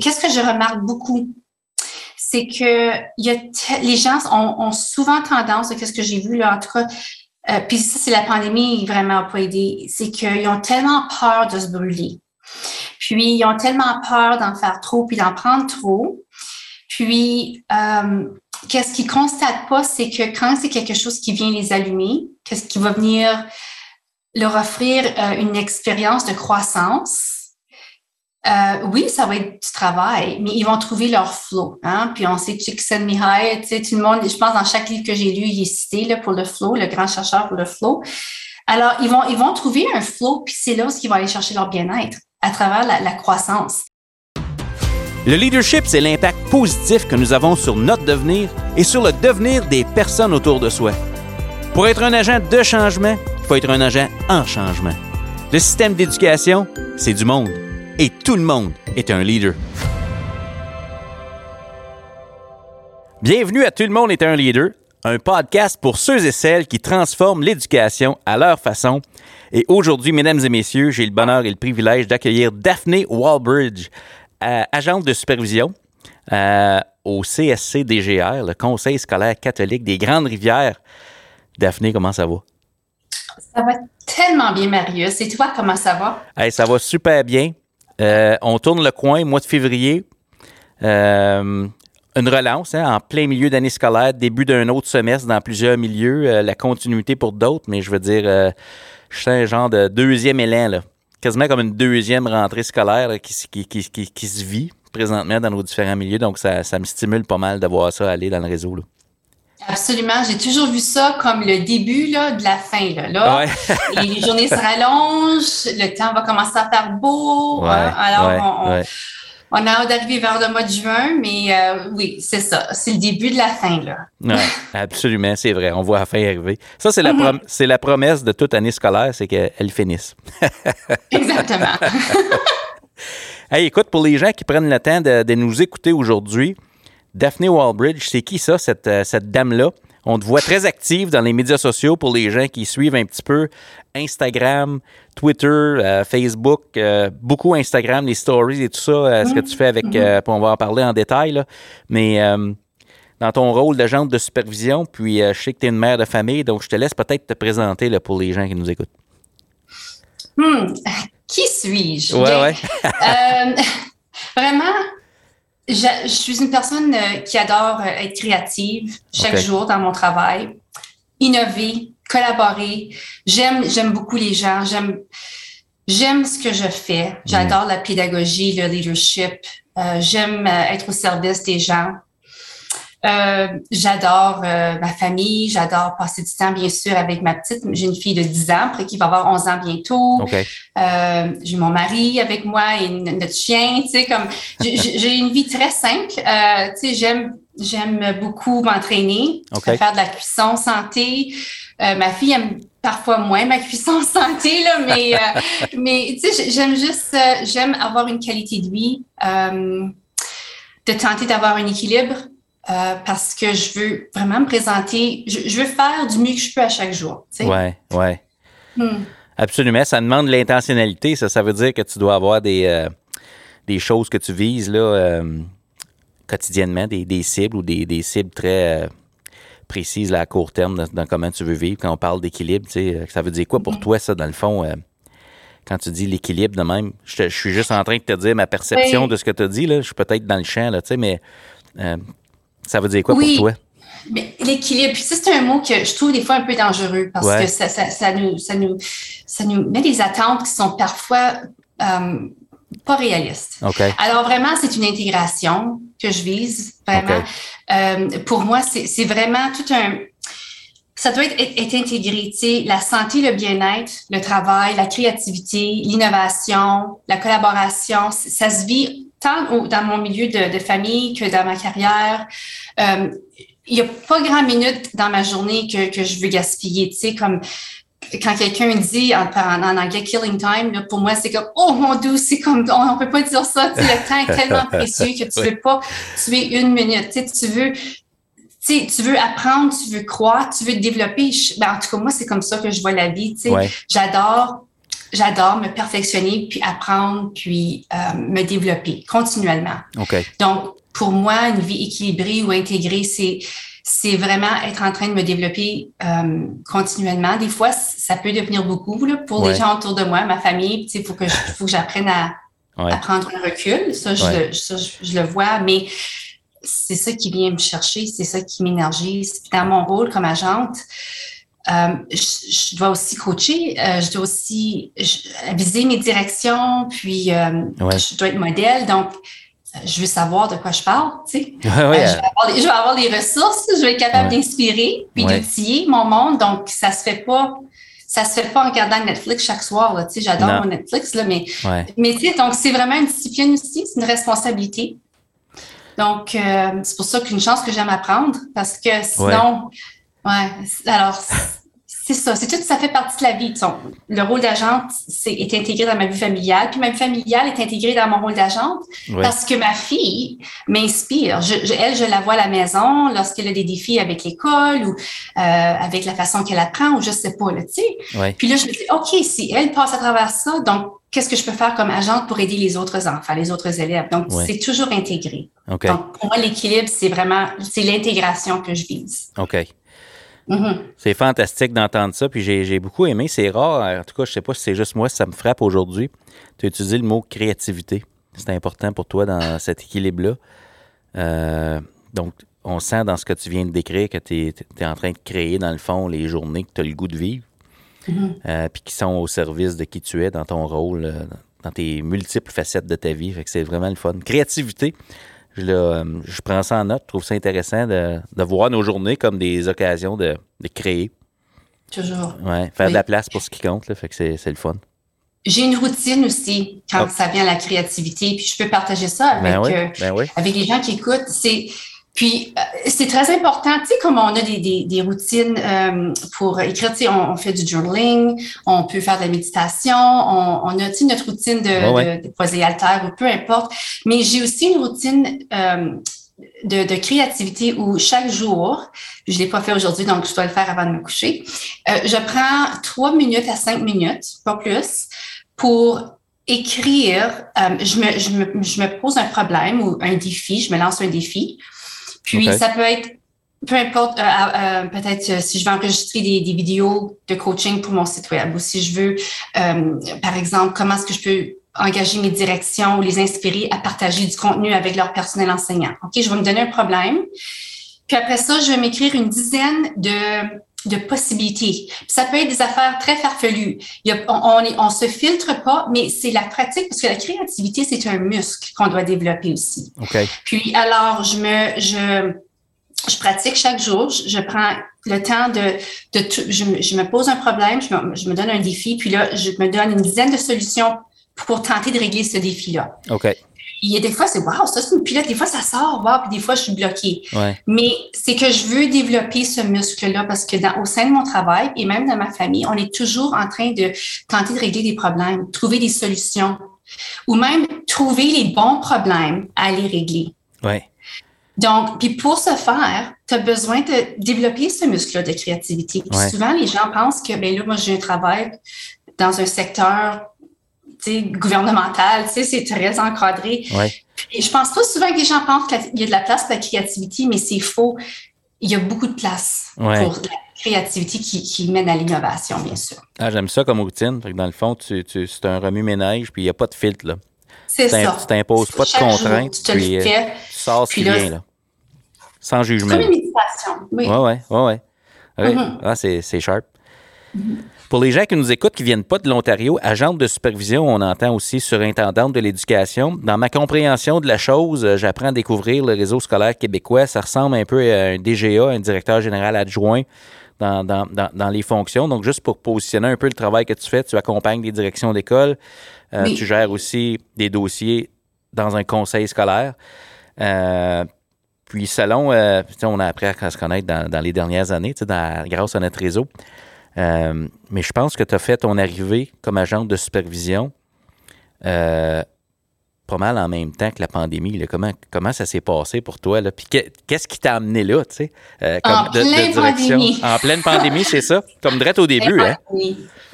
qu'est-ce que je remarque beaucoup? C'est que les gens ont, souvent tendance, qu'est-ce que j'ai vu là, en tout cas, euh, puis ça, c'est la pandémie vraiment pas aidé, c'est qu'ils ont tellement peur de se brûler. Puis, ils ont tellement peur d'en faire trop, puis d'en prendre trop. Puis, euh, qu'est-ce qu'ils constatent pas, c'est que quand c'est quelque chose qui vient les allumer, qu'est-ce qui va venir leur offrir euh, une expérience de croissance, euh, oui, ça va être du travail, mais ils vont trouver leur flow. Hein? Puis on sait Csikszentmihalyi, tu sais, tout le monde, je pense dans chaque livre que j'ai lu, il est cité là, pour le flow, le grand chercheur pour le flow. Alors, ils vont, ils vont trouver un flow, puis c'est là où ils vont aller chercher leur bien-être, à travers la, la croissance. Le leadership, c'est l'impact positif que nous avons sur notre devenir et sur le devenir des personnes autour de soi. Pour être un agent de changement, il faut être un agent en changement. Le système d'éducation, c'est du monde et tout le monde est un leader. Bienvenue à Tout le monde est un leader, un podcast pour ceux et celles qui transforment l'éducation à leur façon. Et aujourd'hui, mesdames et messieurs, j'ai le bonheur et le privilège d'accueillir Daphné Walbridge, euh, agente de supervision euh, au CSC DGR, le Conseil scolaire catholique des Grandes Rivières. Daphné, comment ça va? Ça va tellement bien, Marius. Et toi, comment ça va? ça va super bien. Euh, on tourne le coin, mois de février. Euh, une relance hein, en plein milieu d'année scolaire, début d'un autre semestre dans plusieurs milieux, euh, la continuité pour d'autres, mais je veux dire, je suis un genre de deuxième élan, là. quasiment comme une deuxième rentrée scolaire qui, qui, se vit présentement dans nos différents milieux. Donc, ça, ça me stimule pas mal de voir ça aller dans le réseau. Là. Absolument. J'ai toujours vu ça comme le début là, de la fin. Là, là. les journées se rallongent, le temps va commencer à faire beau. Hein. Alors, on, a hâte d'arriver vers le mois de juin, mais euh, oui, c'est ça. C'est le début de la fin. Là. absolument, c'est vrai. On voit la fin arriver. Ça, c'est la, mm-hmm. c'est la promesse de toute année scolaire, c'est qu'elle finisse. Exactement. hey, écoute, pour les gens qui prennent le temps de nous écouter aujourd'hui, Daphne Walbridge, c'est qui ça, cette, euh, cette dame-là? On te voit très active dans les médias sociaux pour les gens qui suivent un petit peu Instagram, Twitter, euh, Facebook, euh, beaucoup Instagram, les stories et tout ça, ce que tu fais avec, mm-hmm. on va en parler en détail, là. mais dans ton rôle d'agente de supervision, puis je sais que tu es une mère de famille, donc je te laisse peut-être te présenter là, pour les gens qui nous écoutent. Hmm. Qui suis-je? Ouais, ouais. vraiment, je, suis une personne euh, qui adore euh, être créative chaque jour dans mon travail, innover, collaborer. J'aime, j'aime beaucoup les gens. J'aime, j'aime ce que je fais. J'adore la pédagogie, le leadership. Euh, j'aime être au service des gens. Euh, j'adore euh, ma famille, j'adore passer du temps, bien sûr, avec ma petite. J'ai une fille de 10 ans, après qui va avoir 11 ans bientôt. Euh, j'ai mon mari avec moi et notre chien, tu sais, comme j'ai une vie très simple. tu sais, j'aime j'aime beaucoup m'entraîner, faire de la cuisson santé. ma fille aime parfois moins ma cuisson santé, là, mais, mais tu sais, j'aime juste, j'aime avoir une qualité de vie, de tenter d'avoir un équilibre. Euh, parce que je veux vraiment me présenter, je, veux faire du mieux que je peux à chaque jour. Oui, oui. Ouais. Hmm. Absolument. Ça demande de l'intentionnalité. Ça, ça veut dire que tu dois avoir des, euh, des choses que tu vises là, euh, quotidiennement, des, des, cibles ou des, des cibles très précises là, à court terme dans, comment tu veux vivre. Quand on parle d'équilibre, ça veut dire quoi pour hmm. toi, ça, dans le fond? quand tu dis l'équilibre de même, je, suis juste en train de te dire ma perception de ce que tu as dit. Là. Je suis peut-être dans le champ, là, mais ça veut dire quoi pour toi? L'équilibre, puis ça, c'est un mot que je trouve des fois un peu dangereux parce que ça, ça, ça, nous, ça, nous, ça nous met des attentes qui sont parfois euh, pas réalistes. Alors vraiment, c'est une intégration que je vise, vraiment. Euh, pour moi, c'est vraiment tout un... Ça doit être, être intégré, la santé, le bien-être, le travail, la créativité, l'innovation, la collaboration, ça se vit tant dans mon milieu de, famille que dans ma carrière, euh, il n'y a pas grand minute dans ma journée que, que je veux gaspiller. Tu sais, comme quand quelqu'un dit en, en, anglais killing time, là, pour moi, c'est comme oh mon dieu, c'est comme on, ne peut pas dire ça. Tu sais, le temps est tellement précieux que tu ne veux pas tuer une minute. Tu, sais, tu veux tu, sais, tu veux apprendre, tu veux croire, tu veux te développer. Ben, en tout cas, moi, c'est comme ça que je vois la vie. Tu sais. J'adore j'adore me perfectionner, puis apprendre, puis euh, me développer continuellement. OK. Donc, pour moi, une vie équilibrée ou intégrée, c'est c'est vraiment être en train de me développer euh, continuellement. Des fois, ça peut devenir beaucoup là, pour les gens autour de moi, ma famille. Il faut que faut que j'apprenne à, à, prendre un recul. Ça, je, le, ça je, le vois, mais c'est ça qui vient me chercher, c'est ça qui m'énergise. Dans mon rôle comme agente, euh, je, dois aussi coacher, euh, je dois aussi viser mes directions, puis euh, je dois être modèle. Donc, je veux savoir de quoi je parle, tu sais. je, vais avoir les ressources, je vais être capable d'inspirer, puis d'outiller mon monde. Donc, ça se fait pas ça se fait pas en regardant Netflix chaque soir. Tu sais, j'adore mon Netflix, là, mais, mais tu sais, donc c'est vraiment une discipline aussi, c'est une responsabilité. Donc, c'est pour ça qu'une chance que j'aime apprendre, parce que sinon, ouais, alors c'est ça, c'est tout, ça fait partie de la vie. Le rôle d'agente est intégré dans ma vie familiale, puis ma vie familiale est intégrée dans mon rôle d'agente parce que ma fille m'inspire. elle, je la vois à la maison lorsqu'elle a des défis avec l'école ou euh, avec la façon qu'elle apprend ou je sais pas, tu sais. Puis là, je me dis, OK, si elle passe à travers ça, donc qu'est-ce que je peux faire comme agente pour aider les autres enfants, les autres élèves? Donc, c'est toujours intégré. Donc, pour moi, l'équilibre, c'est vraiment, c'est l'intégration que je vise. OK. Mm-hmm. C'est fantastique d'entendre ça, puis j'ai beaucoup aimé. C'est rare, en tout cas, je sais pas si c'est juste moi, ça me frappe aujourd'hui. Tu as utilisé le mot créativité. C'est important pour toi dans cet équilibre-là. Euh, donc, on sent dans ce que tu viens de décrire que tu es, en train de créer, dans le fond, les journées que tu as le goût de vivre, mm-hmm. euh, puis qui sont au service de qui tu es dans ton rôle, euh, dans tes multiples facettes de ta vie. Fait que c'est vraiment le fun. Créativité, euh, je, prends ça en note. Je trouve ça intéressant de, voir nos journées comme des occasions de, créer. Toujours. Ouais, faire de la place pour ce qui compte. Là, fait que c'est le fun. J'ai une routine aussi quand ah. ça vient à la créativité, puis je peux partager ça ben avec, euh, ben avec les gens qui écoutent. C'est puis, euh, c'est très important, tu sais, comme on a des, des, des routines euh, pour écrire, tu sais, on, fait du journaling, on peut faire de la méditation, on, on a, tu sais, notre routine de, de, poser alter ou peu importe. Mais j'ai aussi une routine euh, de, de, créativité où chaque jour, je l'ai pas fait aujourd'hui, donc je dois le faire avant de me coucher, je prends trois minutes à cinq minutes, pas plus, pour écrire. je, me, je, me, je me pose un problème ou un défi, je me lance un défi. Puis ça peut être, peu importe, euh, euh, peut-être euh, si je veux enregistrer des, des, vidéos de coaching pour mon site web ou si je veux, par exemple, comment est-ce que je peux engager mes directions ou les inspirer à partager du contenu avec leur personnel enseignant. OK, je vais me donner un problème. Puis après ça, je vais m'écrire une dizaine de de possibilités. ça peut être des affaires très farfelues. Il y a, on, on, se filtre pas, mais c'est la pratique parce que la créativité c'est un muscle qu'on doit développer aussi. Okay. Puis alors je me je je pratique chaque jour. Je, prends le temps de, de je, je, me pose un problème, je me, je me, donne un défi, puis là je me donne une dizaine de solutions pour tenter de régler ce défi-là. OK il y a des fois, c'est wow, ça c'est une pilote. Des fois, ça sort, wow, puis des fois, je suis bloquée. Mais c'est que je veux développer ce muscle-là parce que dans, au sein de mon travail et même dans ma famille, on est toujours en train de tenter de régler des problèmes, trouver des solutions ou même trouver les bons problèmes à les régler. Ouais. Donc, puis pour ce faire, tu as besoin de développer ce muscle-là de créativité. souvent, les gens pensent que, ben là, moi, j'ai un travail dans un secteur gouvernementale, c'est très encadré. Et je pense pas souvent que les gens pensent qu'il y a de la place pour la créativité, mais c'est faux. Il y a beaucoup de place pour la créativité qui, mène à l'innovation, bien sûr. Ah, j'aime ça comme routine. dans le fond, tu, c'est un remue-ménage, puis il n'y a pas de filtre. Là. C'est ça. Tu t'imposes pas de contraintes. tu te puis, le fais. Euh, tu sors ce qui vient. Là. Sans jugement. Comme une méditation. Oui, oui, oui. Ouais. Mm-hmm. Ah, c'est sharp. Mm-hmm. Pour les gens qui nous écoutent, qui viennent pas de l'Ontario, agente de supervision, on entend aussi surintendante de l'éducation. Dans ma compréhension de la chose, euh, j'apprends à découvrir le réseau scolaire québécois. Ça ressemble un peu à un DGA, un directeur général adjoint. Dans, dans, dans, les fonctions. Donc, juste pour positionner un peu le travail que tu fais, tu accompagnes des directions d'école, euh, tu gères aussi des dossiers dans un conseil scolaire. Euh, puis, selon, on a appris à se connaître dans, les dernières années, grâce à notre réseau. Euh, mais je pense que tu as fait ton arrivée comme agente de supervision euh, pas mal en même temps que la pandémie. Là. Comment, comment ça s'est passé pour toi? Là? Puis qu'est-ce qui t'a amené là, tu sais? Euh, en pleine Pandémie. En pleine pandémie, c'est ça? Comme direct au début, hein?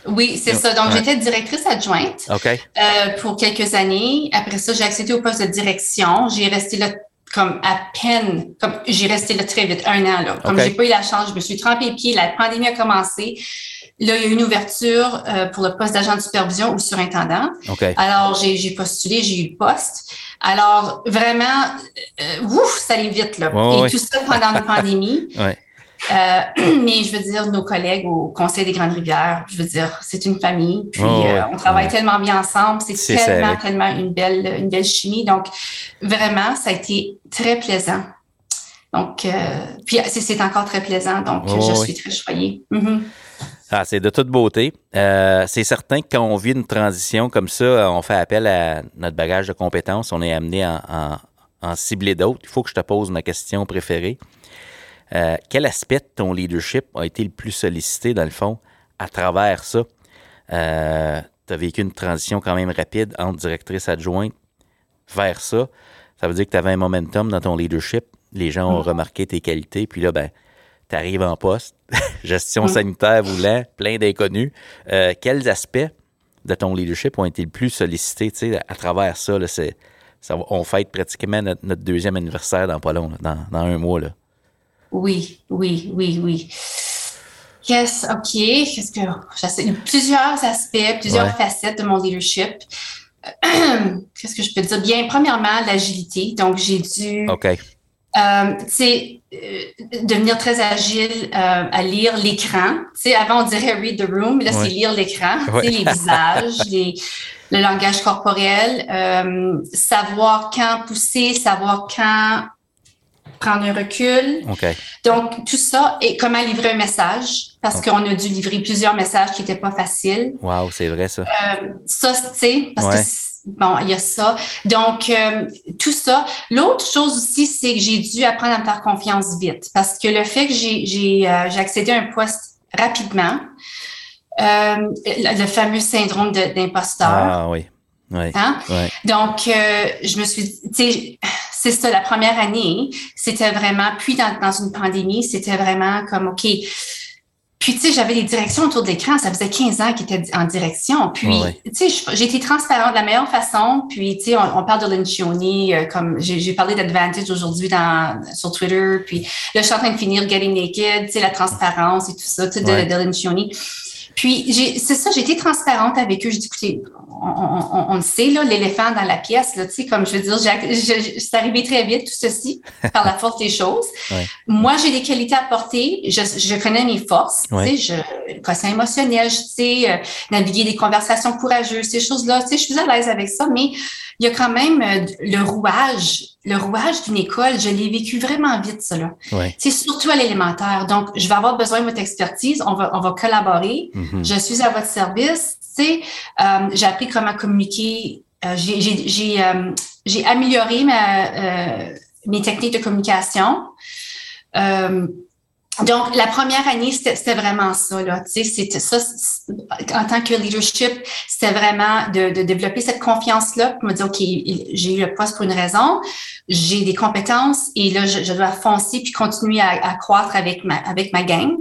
Oui, c'est ça. Donc, j'étais directrice adjointe euh, pour quelques années. Après ça, j'ai accédé au poste de direction. J'ai resté là comme à peine, comme j'ai resté là très vite, un an. Là. Comme j'ai pas eu la chance, je me suis trempé les pieds, la pandémie a commencé. Là, il y a eu une ouverture euh, pour le poste d'agent de supervision ou surintendant. Alors, j'ai postulé, j'ai eu le poste. Alors, vraiment, euh, ouf, ça allait vite, là. Et tout ça pendant la pandémie. Euh, mais je veux dire, nos collègues au Conseil des Grandes Rivières, je veux dire, c'est une famille. Puis euh, on travaille tellement bien ensemble. C'est tellement, tellement une belle, une belle chimie. Donc, vraiment, ça a été très plaisant. Donc, euh, puis c'est encore très plaisant. Donc, je suis très choyée. Mm-hmm. Ah, c'est de toute beauté. c'est certain que quand on vit une transition comme ça, on fait appel à notre bagage de compétences. On est amené à en cibler d'autres. Il faut que je te pose ma question préférée. Euh, quel aspect de ton leadership a été le plus sollicité, dans le fond, à travers ça? Euh, tu as vécu une transition quand même rapide entre directrice adjointe vers ça. Ça veut dire que tu avais un momentum dans ton leadership. Les gens ont mm. remarqué tes qualités. Puis là, ben, tu arrives en poste, gestion mm. sanitaire voulant, plein d'inconnus. Euh, quels aspects de ton leadership ont été le plus sollicités à travers ça? Là, ça on fête pratiquement notre, deuxième anniversaire dans pas long, dans, dans un mois. Là. Oui, oui, oui, oui. Qu'est-ce, OK, qu'est-ce que, plusieurs aspects, plusieurs facettes de mon leadership. qu'est-ce que je peux dire? Bien, premièrement, l'agilité. Donc, j'ai dû. OK. Euh, tu euh, devenir très agile euh, à lire l'écran. Tu sais, avant, on dirait read the room, mais là, c'est lire l'écran, les visages, les, le langage corporel, euh, savoir quand pousser, savoir quand prendre un recul. Donc, tout ça, et comment livrer un message, parce qu'on a dû livrer plusieurs messages qui n'étaient pas faciles. Wow, c'est vrai ça. Euh, ça, tu sais, parce que, bon, il y a ça. Donc, euh, tout ça. L'autre chose aussi, c'est que j'ai dû apprendre à me faire confiance vite, parce que le fait que j'ai euh, accédé à un poste rapidement, le, fameux syndrome d'imposteur. Ah oui. Hein? Donc, je me suis dit, tu sais, c'est ça, la première année, c'était vraiment, puis dans, dans une pandémie, c'était vraiment comme, OK, puis, tu sais, j'avais des directions autour de l'écran. Ça faisait 15 ans qu'ils étaient en direction. Puis, tu sais, j'ai été transparente de la meilleure façon. Puis, tu sais, on, parle de Lencioni, euh, comme j'ai parlé d'Advantage aujourd'hui sur Twitter. Puis, là, je suis en train de finir Getting Naked, tu sais, la transparence et tout ça, tout de, de Lencioni. Puis, c'est ça, j'ai été transparente avec eux. J'ai dit, écoutez, on, le sait, là, l'éléphant dans la pièce, là, tu sais, comme je veux dire, c'est arrivé très vite, tout ceci, par la force des choses. Moi, j'ai des qualités à porter. Je, je connais mes forces, tu sais, je, quotient émotionnel, je sais, euh, naviguer des conversations courageuses, ces choses-là, tu sais, je suis à l'aise avec ça, mais il y a quand même euh, le rouage, le rouage d'une école, je l'ai vécu vraiment vite, ça, là. C'est surtout à l'élémentaire. Donc, je vais avoir besoin de votre expertise, on va, on va collaborer. Mm-hmm. Je suis à votre service euh, j'ai appris comment communiquer. Euh, euh, j'ai amélioré ma, mes techniques de communication. Donc, la première année, c'était vraiment ça. Là, c'était ça en tant que leadership, c'était vraiment de, de, développer cette confiance-là, me dire, OK, j'ai eu le poste pour une raison, j'ai des compétences et là, je, dois foncer puis continuer à, à, croître avec ma, avec ma gang.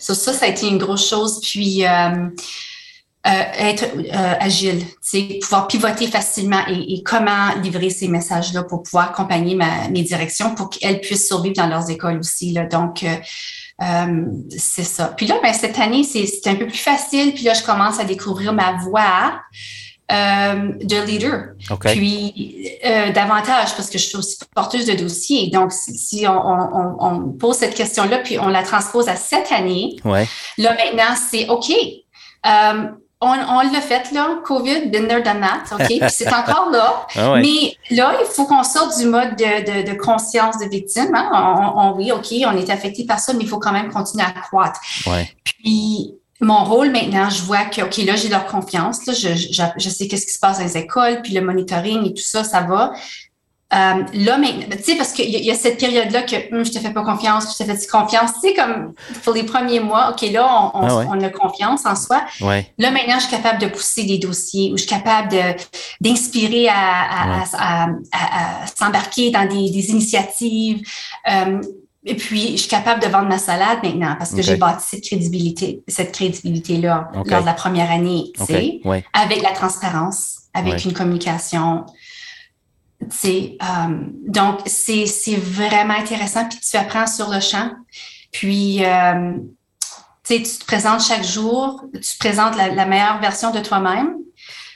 Ça, ça, ça a été une grosse chose. Puis, euh, être euh, agile, pouvoir pivoter facilement et, comment livrer ces messages-là pour pouvoir accompagner ma, mes directions pour qu'elles puissent survivre dans leurs écoles aussi. Là. Donc, euh, c'est ça. Puis là, ben, cette année, c'est un peu plus facile. Puis là, je commence à découvrir ma voix de leader. Puis davantage, parce que je suis aussi porteuse de dossiers. Donc, si, on, on, on, pose cette question-là, puis on la transpose à cette année, là maintenant, c'est OK on, on l'a fait, là, COVID, there, done that, OK? c'est encore là. Ah Mais là, il faut qu'on sorte du mode de, de, de conscience de victime. Hein? On, oui, OK, on est affecté par ça, mais il faut quand même continuer à croître. Puis, mon rôle maintenant, je vois que, OK, là, j'ai leur confiance. Là, je, je, je sais qu'est-ce qui se passe dans les écoles, puis le monitoring et tout ça, ça va. Euh, là, maintenant, tu sais, parce qu'il y, y, a cette période-là que hum, je te fais pas confiance, je te fais confiance? Tu sais, comme pour les premiers mois, OK, là, on, on, ah on a confiance en soi. Ouais. Là, maintenant, je suis capable de pousser des dossiers ou je suis capable d'inspirer à, à, à, à s'embarquer dans des, des initiatives. Euh, et puis, je suis capable de vendre ma salade maintenant parce que okay. j'ai bâti cette crédibilité, cette crédibilité-là okay. lors de la première année, tu sais, ouais. avec la transparence, avec une communication euh, donc, c'est, vraiment intéressant, puis tu apprends sur le champ. Puis, euh, tu te présentes chaque jour, tu présentes la, la, meilleure version de toi-même.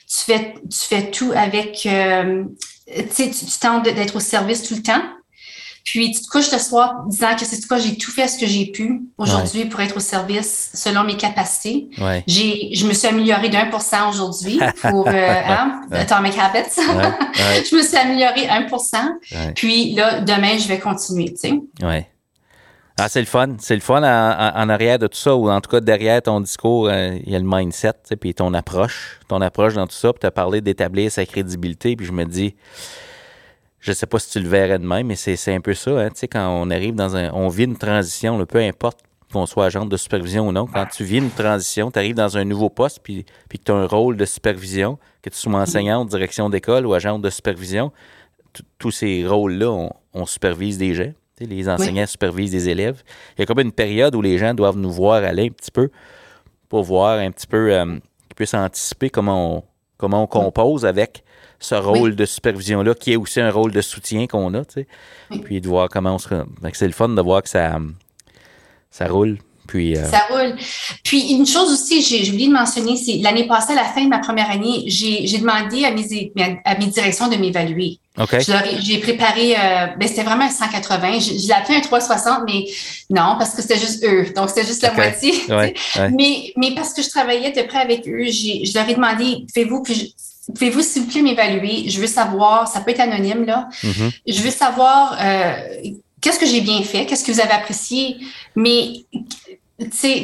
Tu fais, tu fais tout avec, euh, tu, tu tentes d'être au service tout le temps. Puis tu te couches le soir disant que c'est quoi, j'ai tout fait ce que j'ai pu aujourd'hui ouais. pour être au service selon mes capacités. Ouais. J'ai, je me suis améliorée d'un pour cent aujourd'hui pour euh, hein, Atomic Habits. Ouais. je me suis améliorée un pour cent. Puis là, demain, je vais continuer, tu sais. Ouais. Ah, c'est le fun. C'est le fun en, en, en, arrière de tout ça, ou en tout cas derrière ton discours, euh, il y a le mindset, puis ton approche. Ton approche dans tout ça, puis tu as parlé d'établir sa crédibilité, puis je me dis, je sais pas si tu le verrais de même, mais c'est un peu ça, hein, tu sais, quand on arrive dans un, on vit une transition, là, peu importe qu'on soit agent de supervision ou non, quand tu vis une transition, tu arrives dans un nouveau poste, puis, puis que tu as un rôle de supervision, que tu sois enseignant, direction d'école ou agent de supervision, tous ces rôles-là, on, on, supervise des gens. Les enseignants oui. supervisent des élèves. Il y a comme une période où les gens doivent nous voir aller un petit peu pour voir un petit peu, euh, qu'ils puissent anticiper comment on, comment on compose avec ce rôle oui. de supervision-là, qui est aussi un rôle de soutien qu'on a, tu sais. Oui. Puis de voir comment on se... C'est le fun de voir que ça, ça roule. Puis, euh... Ça roule. Puis une chose aussi, j'ai oublié de mentionner, c'est l'année passée, à la fin de ma première année, j'ai demandé à mes, à mes directions de m'évaluer. Okay. J'ai préparé, euh, ben c'était vraiment un 180. Je, l'ai appelé un 360, mais non, parce que c'était juste eux. Donc, c'était juste la okay. moitié. Ouais, ouais. Mais, mais parce que je travaillais de près avec eux, je leur ai demandé, faites-vous, puis Pouvez-vous, s'il vous plaît, m'évaluer? Je veux savoir, ça peut être anonyme, là. Mm -hmm. Je veux savoir euh, qu'est-ce que j'ai bien fait, qu'est-ce que vous avez apprécié, mais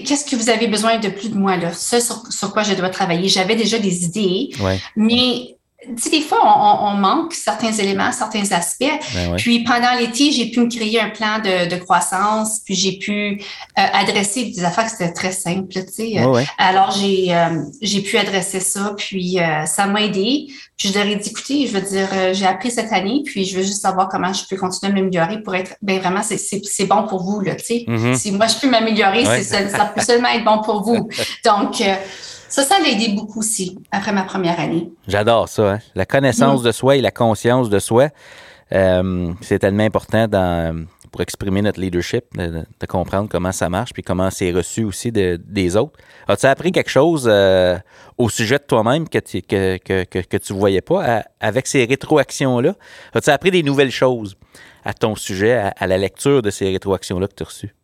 qu'est-ce que vous avez besoin de plus de moi, là? Ce sur, sur quoi je dois travailler. J'avais déjà des idées, ouais. mais tu sais, des fois, on, on, manque certains éléments, certains aspects. Ben ouais. Puis pendant l'été, j'ai pu me créer un plan de, de croissance, puis j'ai pu euh, adresser des affaires qui étaient très simples, tu sais. Ouais, Alors, j'ai euh, j'ai pu adresser ça, puis euh, ça m'a aidé. Puis je leur ai dit, écoutez, je veux dire, euh, j'ai appris cette année, puis je veux juste savoir comment je peux continuer à m'améliorer pour être, ben vraiment, c'est bon pour vous, là, tu sais. Mm -hmm. Si moi, je peux m'améliorer, ça, ça peut seulement être bon pour vous. Donc, euh, ça, ça l'a aidé beaucoup aussi après ma première année. J'adore ça. Hein? La connaissance mmh. de soi et la conscience de soi, euh, c'est tellement important dans, pour exprimer notre leadership, de, de, comprendre comment ça marche puis comment c'est reçu aussi de, des autres. As-tu appris quelque chose euh, au sujet de toi-même que tu que, que, que, que tu voyais pas à, avec ces rétroactions-là? As-tu appris des nouvelles choses à ton sujet, à, à la lecture de ces rétroactions-là que tu as reçues?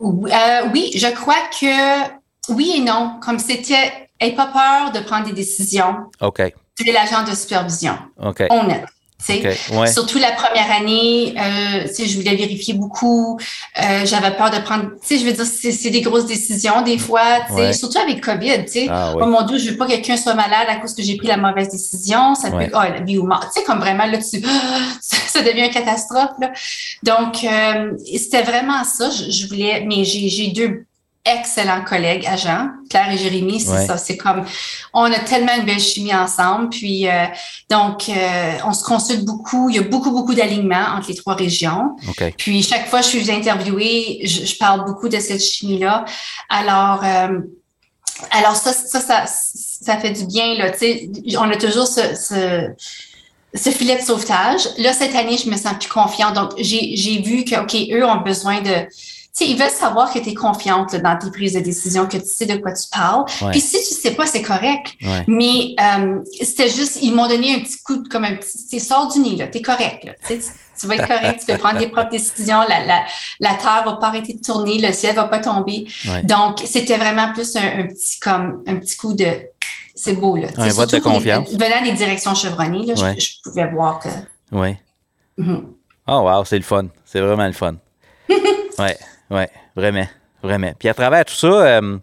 Euh, oui, je crois que oui et non. Comme c'était, n'aie pas peur de prendre des décisions. OK. Tu es l'agent de supervision. OK. Honnête. Okay. Ouais. Surtout la première année, euh, je voulais vérifier beaucoup. Euh, J'avais peur de prendre, je veux dire, c'est des grosses décisions des fois, ouais. surtout avec COVID. Ah, oui. Oh mon Dieu, je veux pas que quelqu'un soit malade à cause que j'ai pris la mauvaise décision. Ça ouais. peut, oh, la vie ou mort. Tu sais, comme vraiment, là, tu, ça devient une catastrophe. Là. Donc, euh, c'était vraiment ça. Je, je voulais, mais j'ai deux excellents collègues agents, Claire et Jérémy, c'est ouais. ça. C'est comme, on a tellement une belle chimie ensemble. Puis, euh, donc, euh, on se consulte beaucoup. Il y a beaucoup, beaucoup d'alignements entre les trois régions. Okay. Puis, chaque fois que je suis interviewée, je, je parle beaucoup de cette chimie-là. Alors, euh, alors ça, ça, ça, ça fait du bien, là. Tu sais, on a toujours ce, ce ce filet de sauvetage. Là, cette année, je me sens plus confiante. Donc, j'ai vu que, OK, eux ont besoin de, sais, ils veulent savoir que tu es confiante là, dans tes prises de décision, que tu sais de quoi tu parles. Ouais. Puis si tu sais pas, c'est correct. Ouais. Mais euh, c'était juste, ils m'ont donné un petit coup de, comme un petit, tu sors du nid, là, t'es correct. Là, tu, tu vas être correct, tu peux prendre tes propres décisions, la, la, la terre va pas arrêter de tourner, le ciel va pas tomber. Ouais. Donc, c'était vraiment plus un, un, petit comme un petit coup de c'est beau là. Un vote de confiance. Les, venant des directions chevronnées, là, je, je, pouvais voir que. Oui. Mm -hmm. Oh wow, c'est le fun. C'est vraiment le fun. ouais. Oui, vraiment, vraiment. Puis à travers tout ça, euh,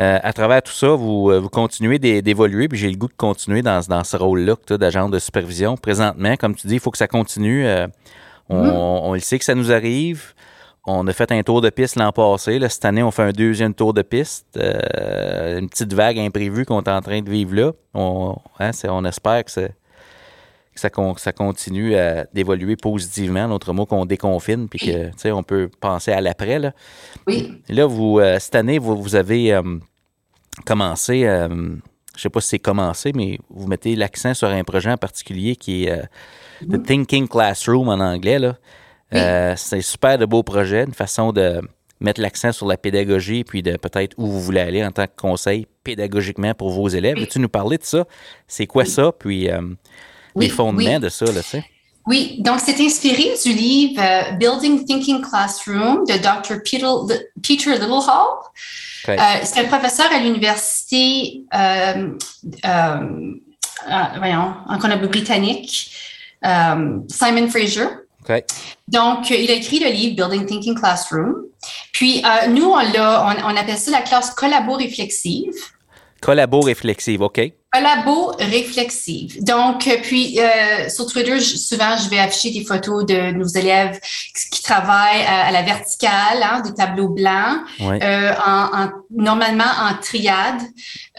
Euh, à travers tout ça, vous, vous continuez d'évoluer, puis j'ai le goût de continuer dans, dans ce rôle-là d'agent de supervision. Présentement, comme tu dis, il faut que ça continue. on, mm-hmm. on, le sait que ça nous arrive. On a fait un tour de piste l'an passé. cette année, on fait un deuxième tour de piste. Euh, une petite vague imprévue qu'on est en train de vivre là. On, hein, on espère que, ça, ça, continue d'évoluer positivement. L'autre mot, qu'on déconfine puis que on peut penser à l'après. Là. Oui. Là, vous, euh, cette année, vous, avez euh, commencé, je ne sais pas si c'est commencé, mais vous mettez l'accent sur un projet en particulier qui est The mm-hmm. Thinking Classroom en anglais. Là. Euh, c'est super de beaux projets, une façon de mettre l'accent sur la pédagogie puis de peut-être où vous voulez aller en tant que conseil pédagogiquement pour vos élèves. Veux-tu nous parler de ça? C'est quoi ça? Puis euh, les fondements de ça, là, tu sais? Oui, donc c'est inspiré du livre euh, Building Thinking Classroom de Dr. Peter, Peter Littlehall. c'est un professeur à l'université voyons, en Colombie-Britannique, Simon Fraser. Donc, il a écrit le livre Building Thinking Classroom. Puis, euh, nous, on, on, appelle ça la classe collabo-réflexive. Collabo-réflexive, OK? Collabo-réflexive. Donc, euh, puis, euh, sur Twitter, souvent, je vais afficher des photos de nos élèves qui travaillent à, la verticale, hein, des tableaux blancs, en, normalement en triade.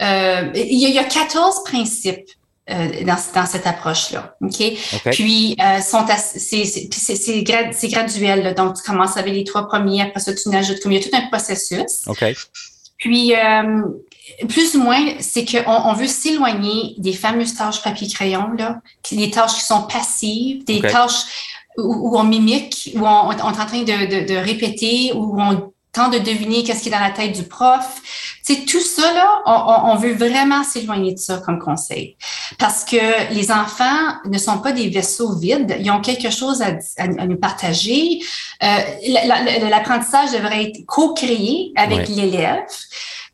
il y a 14 principes euh, dans, dans, cette approche-là. OK? Puis, euh, sont c'est graduel. Donc, tu commences avec les trois premiers, après ça, tu n'ajoutes comme il y a tout un processus. OK. Puis, euh, plus ou moins, c'est qu'on on veut s'éloigner des fameuses tâches papier-crayon, là, des tâches qui sont passives, des tâches où, on mimique, où on, on, est en train de, de, de répéter, où on tente de deviner qu'est-ce qui est dans la tête du prof. C'est tout ça là, on, on veut vraiment s'éloigner de ça comme conseil, parce que les enfants ne sont pas des vaisseaux vides, ils ont quelque chose à, à, nous partager. Euh, L'apprentissage devrait être co-créé avec l'élève.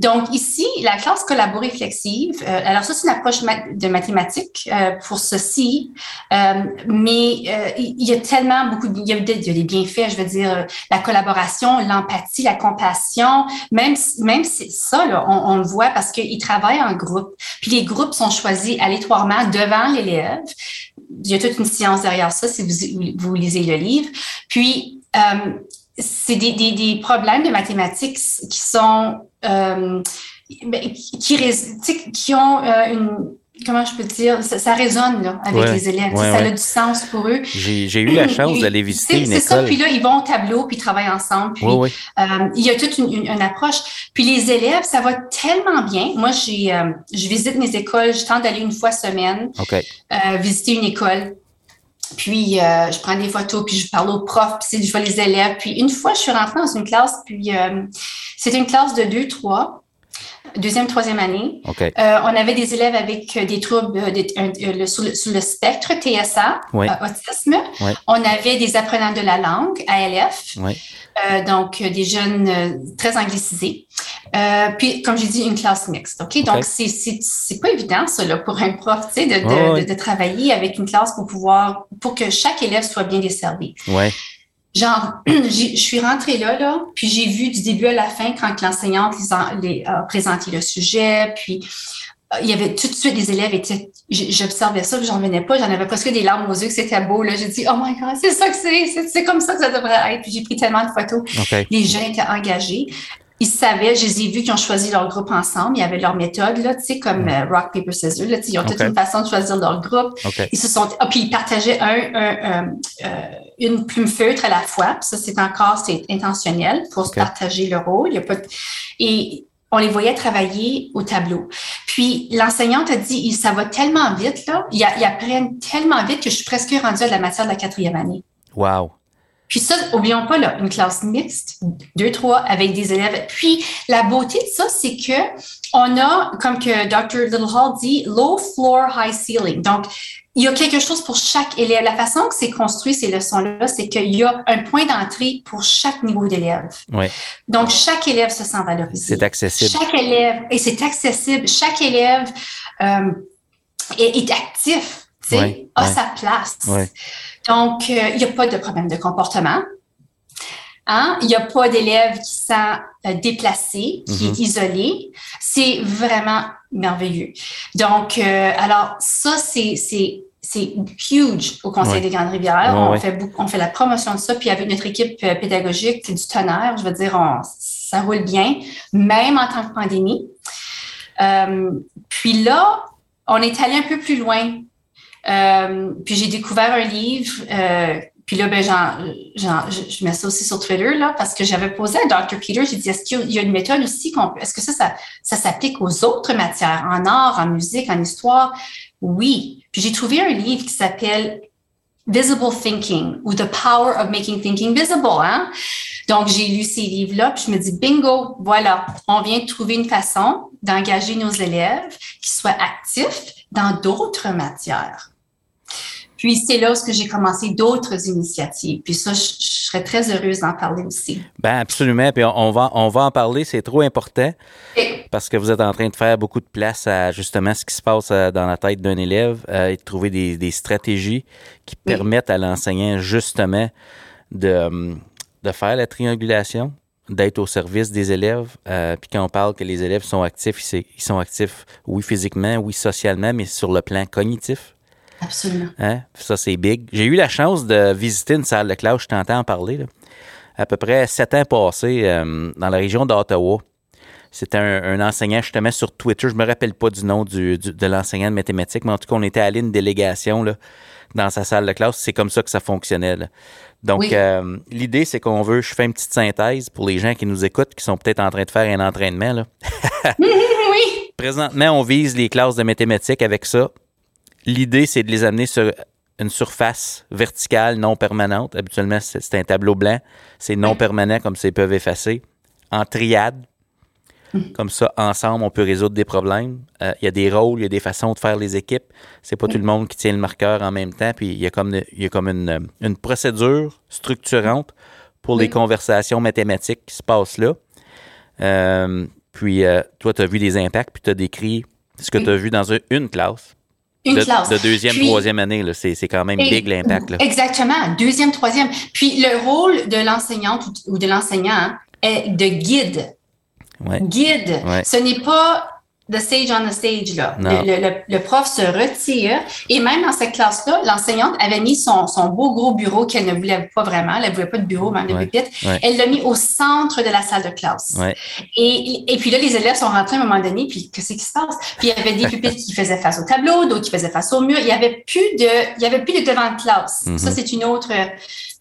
Donc ici, la classe collaborée-flexive, euh, alors ça c'est une approche de mathématiques euh, pour ceci, euh, mais il y a tellement beaucoup, de, il y a des bienfaits, je veux dire, la collaboration, l'empathie, la compassion, même même ça, là, on, on le voit parce qu'ils travaillent en groupe, puis les groupes sont choisis aléatoirement devant l'élève. Il y a toute une science derrière ça si vous, vous lisez le livre. Puis, c'est des, des, des, problèmes de mathématiques qui sont euh, ben, qui, qui ont euh, une comment je peux dire, ça, résonne là, avec les élèves. ça a du sens pour eux. J'ai eu la chance d'aller visiter une école. C'est ça, puis là, ils vont au tableau, puis ils travaillent ensemble. Puis, euh, il y a toute une, une, approche. Puis les élèves, ça va tellement bien. Moi, j'ai, euh, je visite mes écoles, je tente d'aller une fois semaine euh, visiter une école. Puis euh, je prends des photos, puis je parle aux profs, puis je vois les élèves. Puis une fois, je suis rentrée dans une classe, puis euh, c'était une classe de deux, trois, deuxième, troisième année. Euh, on avait des élèves avec des troubles sur, le, spectre TSA, autisme. On avait des apprenants de la langue, ALF. donc des jeunes très anglicisés. Euh, puis, comme j'ai dit, une classe mixte. Donc, c'est, c'est, pas évident, ça, là, pour un prof, de, de, travailler avec une classe pour pouvoir, pour que chaque élève soit bien desservi. Genre, je suis rentrée là, là, puis j'ai vu du début à la fin quand l'enseignante les, les a présenté le sujet, puis euh, il y avait tout de suite des élèves étaient j'observais ça j'en venais pas j'en avais presque des larmes aux yeux que c'était beau là. J'ai dit oh my god c'est ça que c'est c'est comme ça que ça devrait être puis j'ai pris tellement de photos. Les gens étaient engagés ils savaient, je les ai vus qui ont choisi leur groupe ensemble. Il y avait leur méthode, là, tu sais, comme euh, rock, paper, scissors. Là, ils ont toute une façon de choisir leur groupe. Ils se sont, ah, puis ils partageaient un, un, euh, une plume feutre à la fois. ça, c'est encore, c'est intentionnel pour se partager le rôle. Il y a pas et on les voyait travailler au tableau. Puis l'enseignante a dit, ça va tellement vite, là, ils, ils apprennent tellement vite que je suis presque rendue à la matière de la quatrième année. Wow. Puis ça, oublions pas, là, une classe mixte, deux, trois, avec des élèves. Puis la beauté de ça, c'est que on a, comme que Dr. Littlehall dit, low floor, high ceiling. Donc, il y a quelque chose pour chaque élève. La façon que c'est construit, ces leçons-là, c'est qu'il y a un point d'entrée pour chaque niveau d'élève. Oui. Donc, chaque élève se sent valorisé. C'est accessible. Chaque élève, et c'est accessible. Chaque élève euh, est, est, actif, tu sais, a sa place. Oui. Donc, euh, il n'y a pas de problème de comportement. Hein? Il n'y a pas d'élève qui sent euh, déplacé, qui est mhm. isolé. C'est vraiment merveilleux. Donc, euh, alors, ça, c'est c'est huge au Conseil des Grandes Rivières. on, fait on fait la promotion de ça. Puis avec notre équipe euh, pédagogique, c'est du tonnerre. Je veux dire, ça roule bien, même en temps de pandémie. Euh, puis là, on est allé un peu plus loin. Euh, puis j'ai découvert un livre. puis là, ben, je mets ça aussi sur Twitter là, parce que j'avais posé à Dr. Peter, j'ai dit, est-ce qu'il y a une méthode aussi qu'on est-ce que ça, ça, ça s'applique aux autres matières, en art, en musique, en histoire? Oui. Puis j'ai trouvé un livre qui s'appelle Visible Thinking ou The Power of Making Thinking Visible. Hein? Donc, j'ai lu ces livres-là, puis je me dis, bingo, voilà, on vient de trouver une façon d'engager nos élèves qui soient actifs dans d'autres matières. Puis c'est là où j'ai commencé d'autres initiatives. Puis ça, je, serais très heureuse d'en parler aussi. Ben absolument. Puis on va, on va en parler, c'est trop important. Parce que vous êtes en train de faire beaucoup de place à justement ce qui se passe euh, dans la tête d'un élève euh, et de trouver des, stratégies qui permettent à l'enseignant justement de, de faire la triangulation, d'être au service des élèves. Euh, puis quand on parle que les élèves sont actifs, ils sont actifs, oui, physiquement, oui, socialement, mais sur le plan cognitif. Absolument. Hein? Ça, c'est big. J'ai eu la chance de visiter une salle de classe, je t'entends en parler, à peu près sept ans passés euh, dans la région d'Ottawa. C'était un, enseignant, justement, sur Twitter. Je me rappelle pas du nom du, de l'enseignant de mathématiques, mais en tout cas, on était allé une délégation là, dans sa salle de classe. C'est comme ça que ça fonctionnait. Donc, euh, l'idée, c'est qu'on veut, je fais une petite synthèse pour les gens qui nous écoutent, qui sont peut-être en train de faire un entraînement. Là. oui. Présentement, on vise les classes de mathématiques avec ça. L'idée, c'est de les amener sur une surface verticale non permanente. Habituellement, c'est un tableau blanc. C'est non permanent, comme ça, ils peuvent effacer. En triade. Comme ça, ensemble, on peut résoudre des problèmes. Euh, il y a des rôles, il y a des façons de faire les équipes. C'est pas tout le monde qui tient le marqueur en même temps. Puis il y a comme, il y a comme une, une procédure structurante pour les conversations mathématiques qui se passent là. Euh, puis euh, toi, tu as vu des impacts, puis tu as décrit ce que tu as vu dans une classe. Une de, classe. De deuxième, troisième année, c'est, quand même big l'impact. Exactement, deuxième, troisième. Puis le rôle de l'enseignante ou de l'enseignant est de guide. Guide. Ce n'est pas the stage on the stage. Là. Le, prof se retire et même dans cette classe-là, l'enseignante avait mis son, son, beau gros bureau qu'elle ne voulait pas vraiment. Elle ne voulait pas de bureau, même de pupitre. Elle l'a mis au centre de la salle de classe. Et, et, puis là, les élèves sont rentrés à un moment donné, puis qu'est-ce qui se passe? Puis il y avait des pupitres qui faisaient face au tableau, d'autres qui faisaient face au mur. Il y avait plus de, il y avait plus de devant de classe. Mm-hmm. Ça, c'est une autre.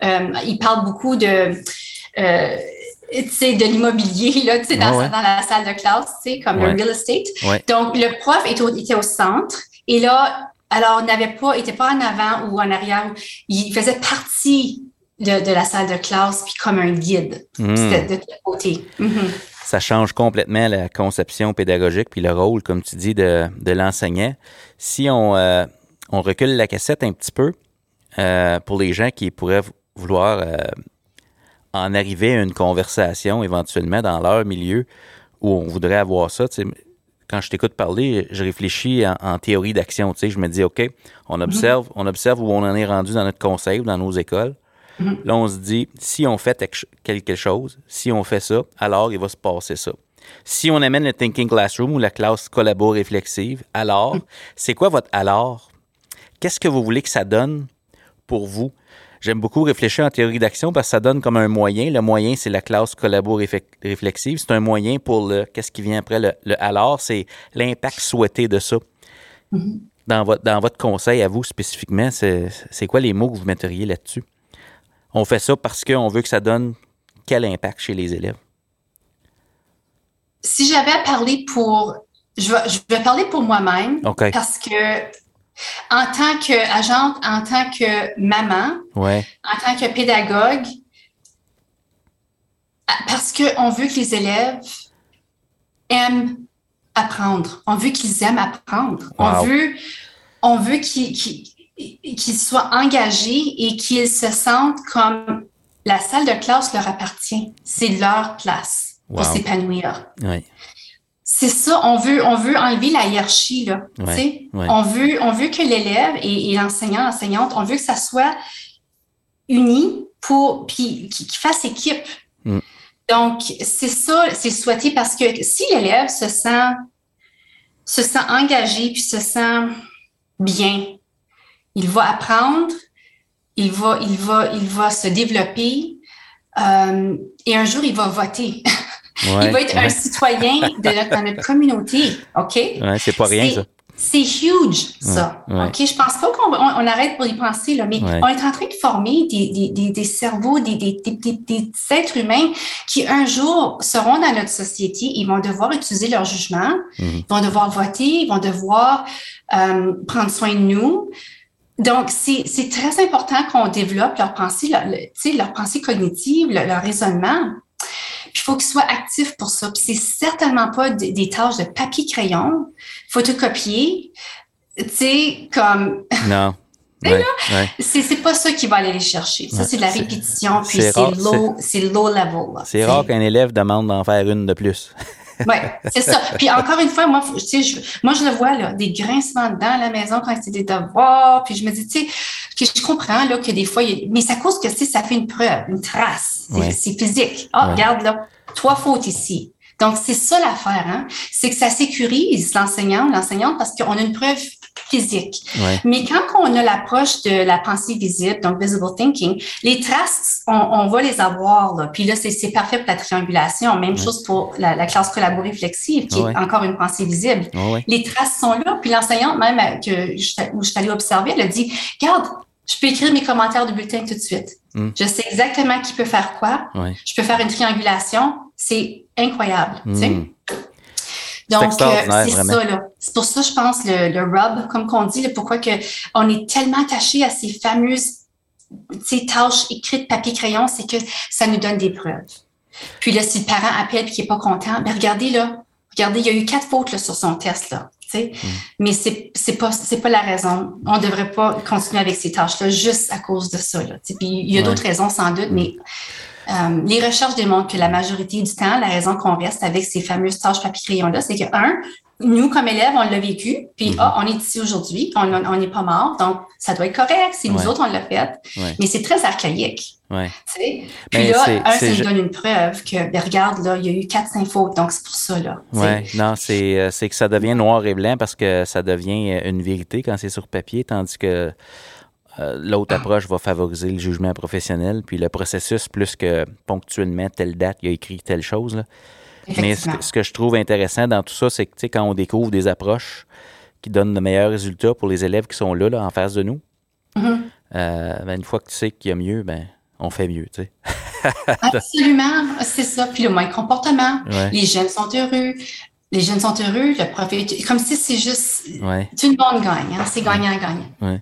Euh, il parle beaucoup de. Euh, de l'immobilier là, tu sais, dans, dans, la salle de classe, tu sais, comme le real estate. Donc, le prof était au, était au centre et là, alors, n'avait pas, était pas en avant ou en arrière. Il faisait partie de, de la salle de classe, puis comme un guide. Hmm. C'était de tous côtés. Mm-hmm. Ça change complètement la conception pédagogique puis le rôle, comme tu dis, de, de l'enseignant. Si on, euh, on recule la cassette un petit peu, euh, pour les gens qui pourraient vouloir euh, en arriver à une conversation éventuellement dans leur milieu où on voudrait avoir ça. Quand je t'écoute parler, je réfléchis en, théorie d'action. Je me dis, OK, on observe, on observe où on en est rendu dans notre conseil ou dans nos écoles. Là, on se dit, si on fait quelque chose, si on fait ça, alors il va se passer ça. Si on amène le Thinking Classroom ou la classe collabo réflexive, alors, c'est quoi votre alors? Qu'est-ce que vous voulez que ça donne pour vous? J'aime beaucoup réfléchir en théorie d'action parce que ça donne comme un moyen. Le moyen, c'est la classe collabo-réflexive. C'est un moyen pour le qu'est-ce qui vient après le, alors, c'est l'impact souhaité de ça. Mm-hmm. Dans, votre, dans votre conseil à vous spécifiquement, c'est quoi les mots que vous metteriez là-dessus? On fait ça parce qu'on veut que ça donne quel impact chez les élèves? Si j'avais à parler pour. Je vais, je vais parler pour moi-même. Parce que en tant qu'agente, en tant que maman, en tant que pédagogue, parce qu'on veut que les élèves aiment apprendre. On veut qu'ils aiment apprendre. On veut, on veut qu'ils soient engagés et qu'ils se sentent comme la salle de classe leur appartient. C'est leur place pour s'épanouir. Oui c'est ça, on veut, on veut enlever la hiérarchie, là. On, veut, on veut que l'élève et, l'enseignant, l'enseignante, on veut que ça soit uni pour, puis qui, fasse équipe. Mm. Donc, c'est ça, c'est souhaité parce que si l'élève se sent, se sent engagé puis se sent bien, il va apprendre, il va, il va, il va se développer euh, et un jour, il va voter. il va être un citoyen de notre, notre communauté. OK? Ouais, c'est pas rien, ça. C'est huge, ça. OK? Je pense pas qu'on on, arrête pour y penser, là, mais on est en train de former des, des, des, cerveaux, des, des, des, êtres humains qui, un jour, seront dans notre société. Ils vont devoir utiliser leur jugement, mhm. ils vont devoir voter, ils vont devoir euh, prendre soin de nous. Donc, c'est très important qu'on développe leur pensée, leur, leur pensée cognitive, leur raisonnement il faut qu'il soit actif pour ça. Puis c'est certainement pas des, tâches de papier-crayon, photocopier, tu sais, comme... Non. C'est pas ça qui va aller les chercher. Ça, c'est de la répétition, puis c'est low, low level. C'est rare qu'un élève demande d'en faire une de plus. Oui, c'est ça. Puis encore une fois, moi, tu sais, je, moi, je le vois, là, des grincements dans la maison quand c'est des devoirs. Puis je me dis, tu sais, que je comprends, là, que des fois, il y a, mais ça cause que, tu sais, ça fait une preuve, une trace. C'est physique. Ah, regarde, là, trois fautes ici. Donc, c'est ça l'affaire, hein? C'est que ça sécurise l'enseignant, l'enseignante, parce qu'on a une preuve physique. Mais quand on a l'approche de la pensée visible, donc visible thinking, les traces, on, va les avoir. Là. Puis là, c'est parfait pour la triangulation. Même chose pour la, classe collaborée flexive, qui est encore une pensée visible. Les traces sont là. Puis l'enseignante, même euh, que je, où je suis allée observer, elle a dit, regarde, je peux écrire mes commentaires de bulletin tout de suite. Hmm. Je sais exactement qui peut faire quoi. Je peux faire une triangulation. C'est incroyable. Tu sais? Donc, euh, c'est ça, là. C'est pour ça, je pense, le, le rub, comme qu'on dit, pourquoi que on est tellement attaché à ces fameuses ces tâches écrites papier-crayon, c'est que ça nous donne des preuves. Puis là, si le parent appelle et qu'il n'est pas content, ben regardez là, regardez, il y a eu quatre fautes là, sur son test, là. Mm. Mais c'est c'est pas pas la raison. On ne devrait pas continuer avec ces tâches-là juste à cause de ça. Là, Puis il y a d'autres raisons sans doute, mais euh, les recherches démontrent que la majorité du temps, la raison qu'on reste avec ces fameuses tâches papier-crayon-là, c'est que, un, nous, comme élèves, on l'a vécu, puis, ah, on est ici aujourd'hui, on n'est pas mort, donc ça doit être correct, si nous autres, on l'a fait. Mais c'est très archaïque. Ouais. Puis ben, là, un, ça nous donne une preuve que, ben, regarde, là, il y a eu quatre, cinq fautes, donc c'est pour ça, là. Oui, non, euh, c'est que ça devient noir et blanc parce que ça devient euh, une vérité quand c'est sur papier, tandis que euh, l'autre approche va favoriser le jugement professionnel, puis le processus, plus que ponctuellement, telle date, il a écrit telle chose. Mais ce, que je trouve intéressant dans tout ça, c'est que quand on découvre des approches qui donnent de meilleurs résultats pour les élèves qui sont là, là en face de nous, mm-hmm. euh, ben, une fois que tu sais qu'il y a mieux, ben, on fait mieux. Tu sais. Absolument, c'est ça. Puis le moins comportement, les jeunes sont heureux, les jeunes sont heureux, le profit, comme si c'est juste c'est une bonne gagne, hein? c'est gagnant-gagnant.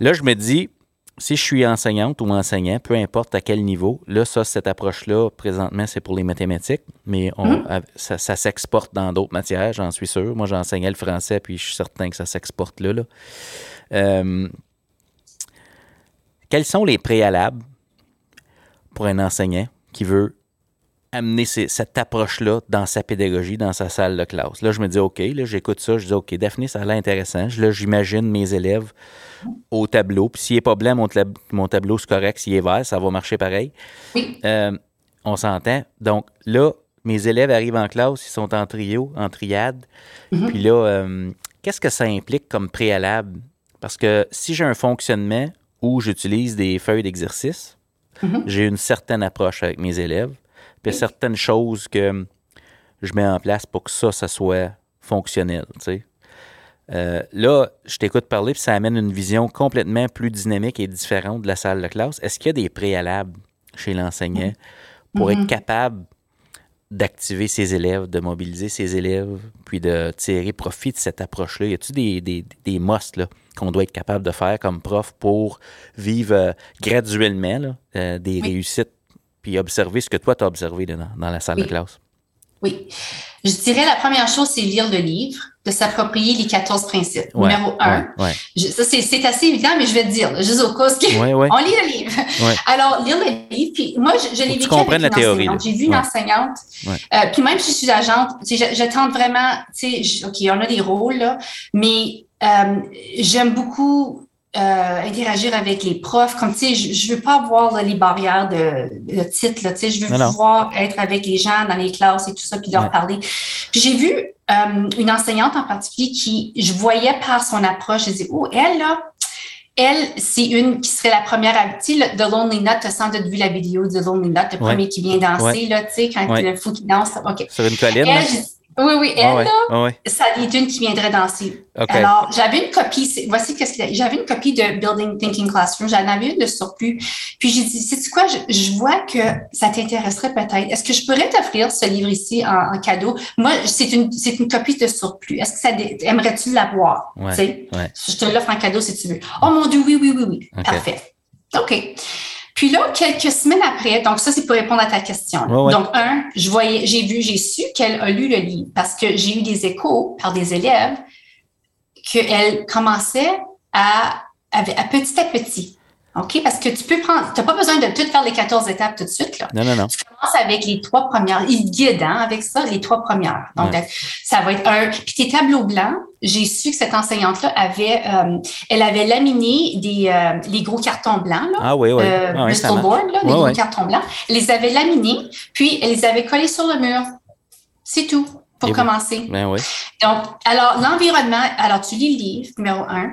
Là, je me dis, si je suis enseignante ou enseignant, peu importe à quel niveau, là, ça, cette approche-là, présentement, c'est pour les mathématiques, mais on, hum. ça, s'exporte dans d'autres matières, j'en suis sûr. Moi, j'enseignais le français, puis je suis certain que ça s'exporte là. Euh, quels sont les préalables pour un enseignant qui veut amener cette approche-là dans sa pédagogie, dans sa salle de classe. Là, je me dis, OK, là, j'écoute ça, je dis, OK, Daphné, ça a l'air intéressant. Là, j'imagine mes élèves au tableau. Puis s'il est pas blanc, mon, mon tableau, c'est correct. S'il est vert, ça va marcher pareil. Oui. Euh, on s'entend. Donc là, mes élèves arrivent en classe, ils sont en trio, en triade. Mm-hmm. Puis là, euh, qu'est-ce que ça implique comme préalable? Parce que si j'ai un fonctionnement où j'utilise des feuilles d'exercice, mm-hmm. j'ai une certaine approche avec mes élèves. Puis il y a certaines choses que je mets en place pour que ça, ça soit fonctionnel. Euh, là, je t'écoute parler, puis ça amène une vision complètement plus dynamique et différente de la salle de classe. Est-ce qu'il y a des préalables chez l'enseignant pour être mm-hmm. capable d'activer ses élèves, de mobiliser ses élèves, puis de tirer profit de cette approche-là? Y a-t-il des, des, des musts qu'on doit être capable de faire comme prof pour vivre euh, graduellement euh, des réussites puis observer ce que toi, tu as observé dans, dans la salle de classe. Oui. Je dirais la première chose, c'est lire le livre, de s'approprier les 14 principes. Numéro un. ça, c'est assez évident, mais je vais te dire, juste au cas on lit le livre. Alors, lire le livre, puis moi, je, je l'ai vécu avec la théorie. J'ai vu une enseignante, euh, puis même si je suis agente, j'attends vraiment, tu sais, OK, on a des rôles, là, mais euh, j'aime beaucoup euh, interagir avec les profs. Comme tu sais, je, je veux pas avoir les barrières de, de titre. Là, tu sais, je veux pouvoir être avec les gens dans les classes et tout ça, puis leur parler. Puis j'ai vu euh, une enseignante en particulier qui, je voyais par son approche, je disais, oh, elle là, elle, c'est une qui serait la première à. Tu sais, The Lonely Nut, tu as sans doute vu la vidéo de The Lonely Nut, le premier qui vient danser, là, tu sais, quand il faut qu'il danse. OK. Sur une colline. Oui, oui, elle, là, ça est une qui viendrait danser. Alors, j'avais une copie, voici qu'est-ce qu'il J'avais une copie de Building Thinking Classroom, j'en avais une de surplus. Puis j'ai dit, sais-tu quoi, je, vois que ça t'intéresserait peut-être. Est-ce que je pourrais t'offrir ce livre ici en, cadeau? Moi, c'est une, c'est une copie de surplus. Est-ce que ça, aimerais-tu l'avoir? Ouais, ouais. Je te l'offre en cadeau si tu veux. Oh mon Dieu, oui, oui, oui, oui. Parfait. OK. Puis là, quelques semaines après, donc ça, c'est pour répondre à ta question. Donc, un, je voyais, j'ai vu, j'ai su qu'elle a lu le livre parce que j'ai eu des échos par des élèves qu'elle commençait à, à, à petit à petit OK? Parce que tu peux prendre, tu n'as pas besoin de tout faire les 14 étapes tout de suite. Là. Non, non, non. Tu commences avec les trois premières. Il guide hein, avec ça, les trois premières. Donc, ça va être un. Puis tes tableaux blancs, j'ai su que cette enseignante-là avait, euh, elle avait laminé des, euh, les gros cartons blancs, là. Ah oui, oui. Euh, ah, oui board, là, les gros cartons blancs. Elle les avait laminés, puis elle les avait collés sur le mur. C'est tout pour commencer. Ben oui. Donc, alors, l'environnement, alors tu lis le livre, numéro un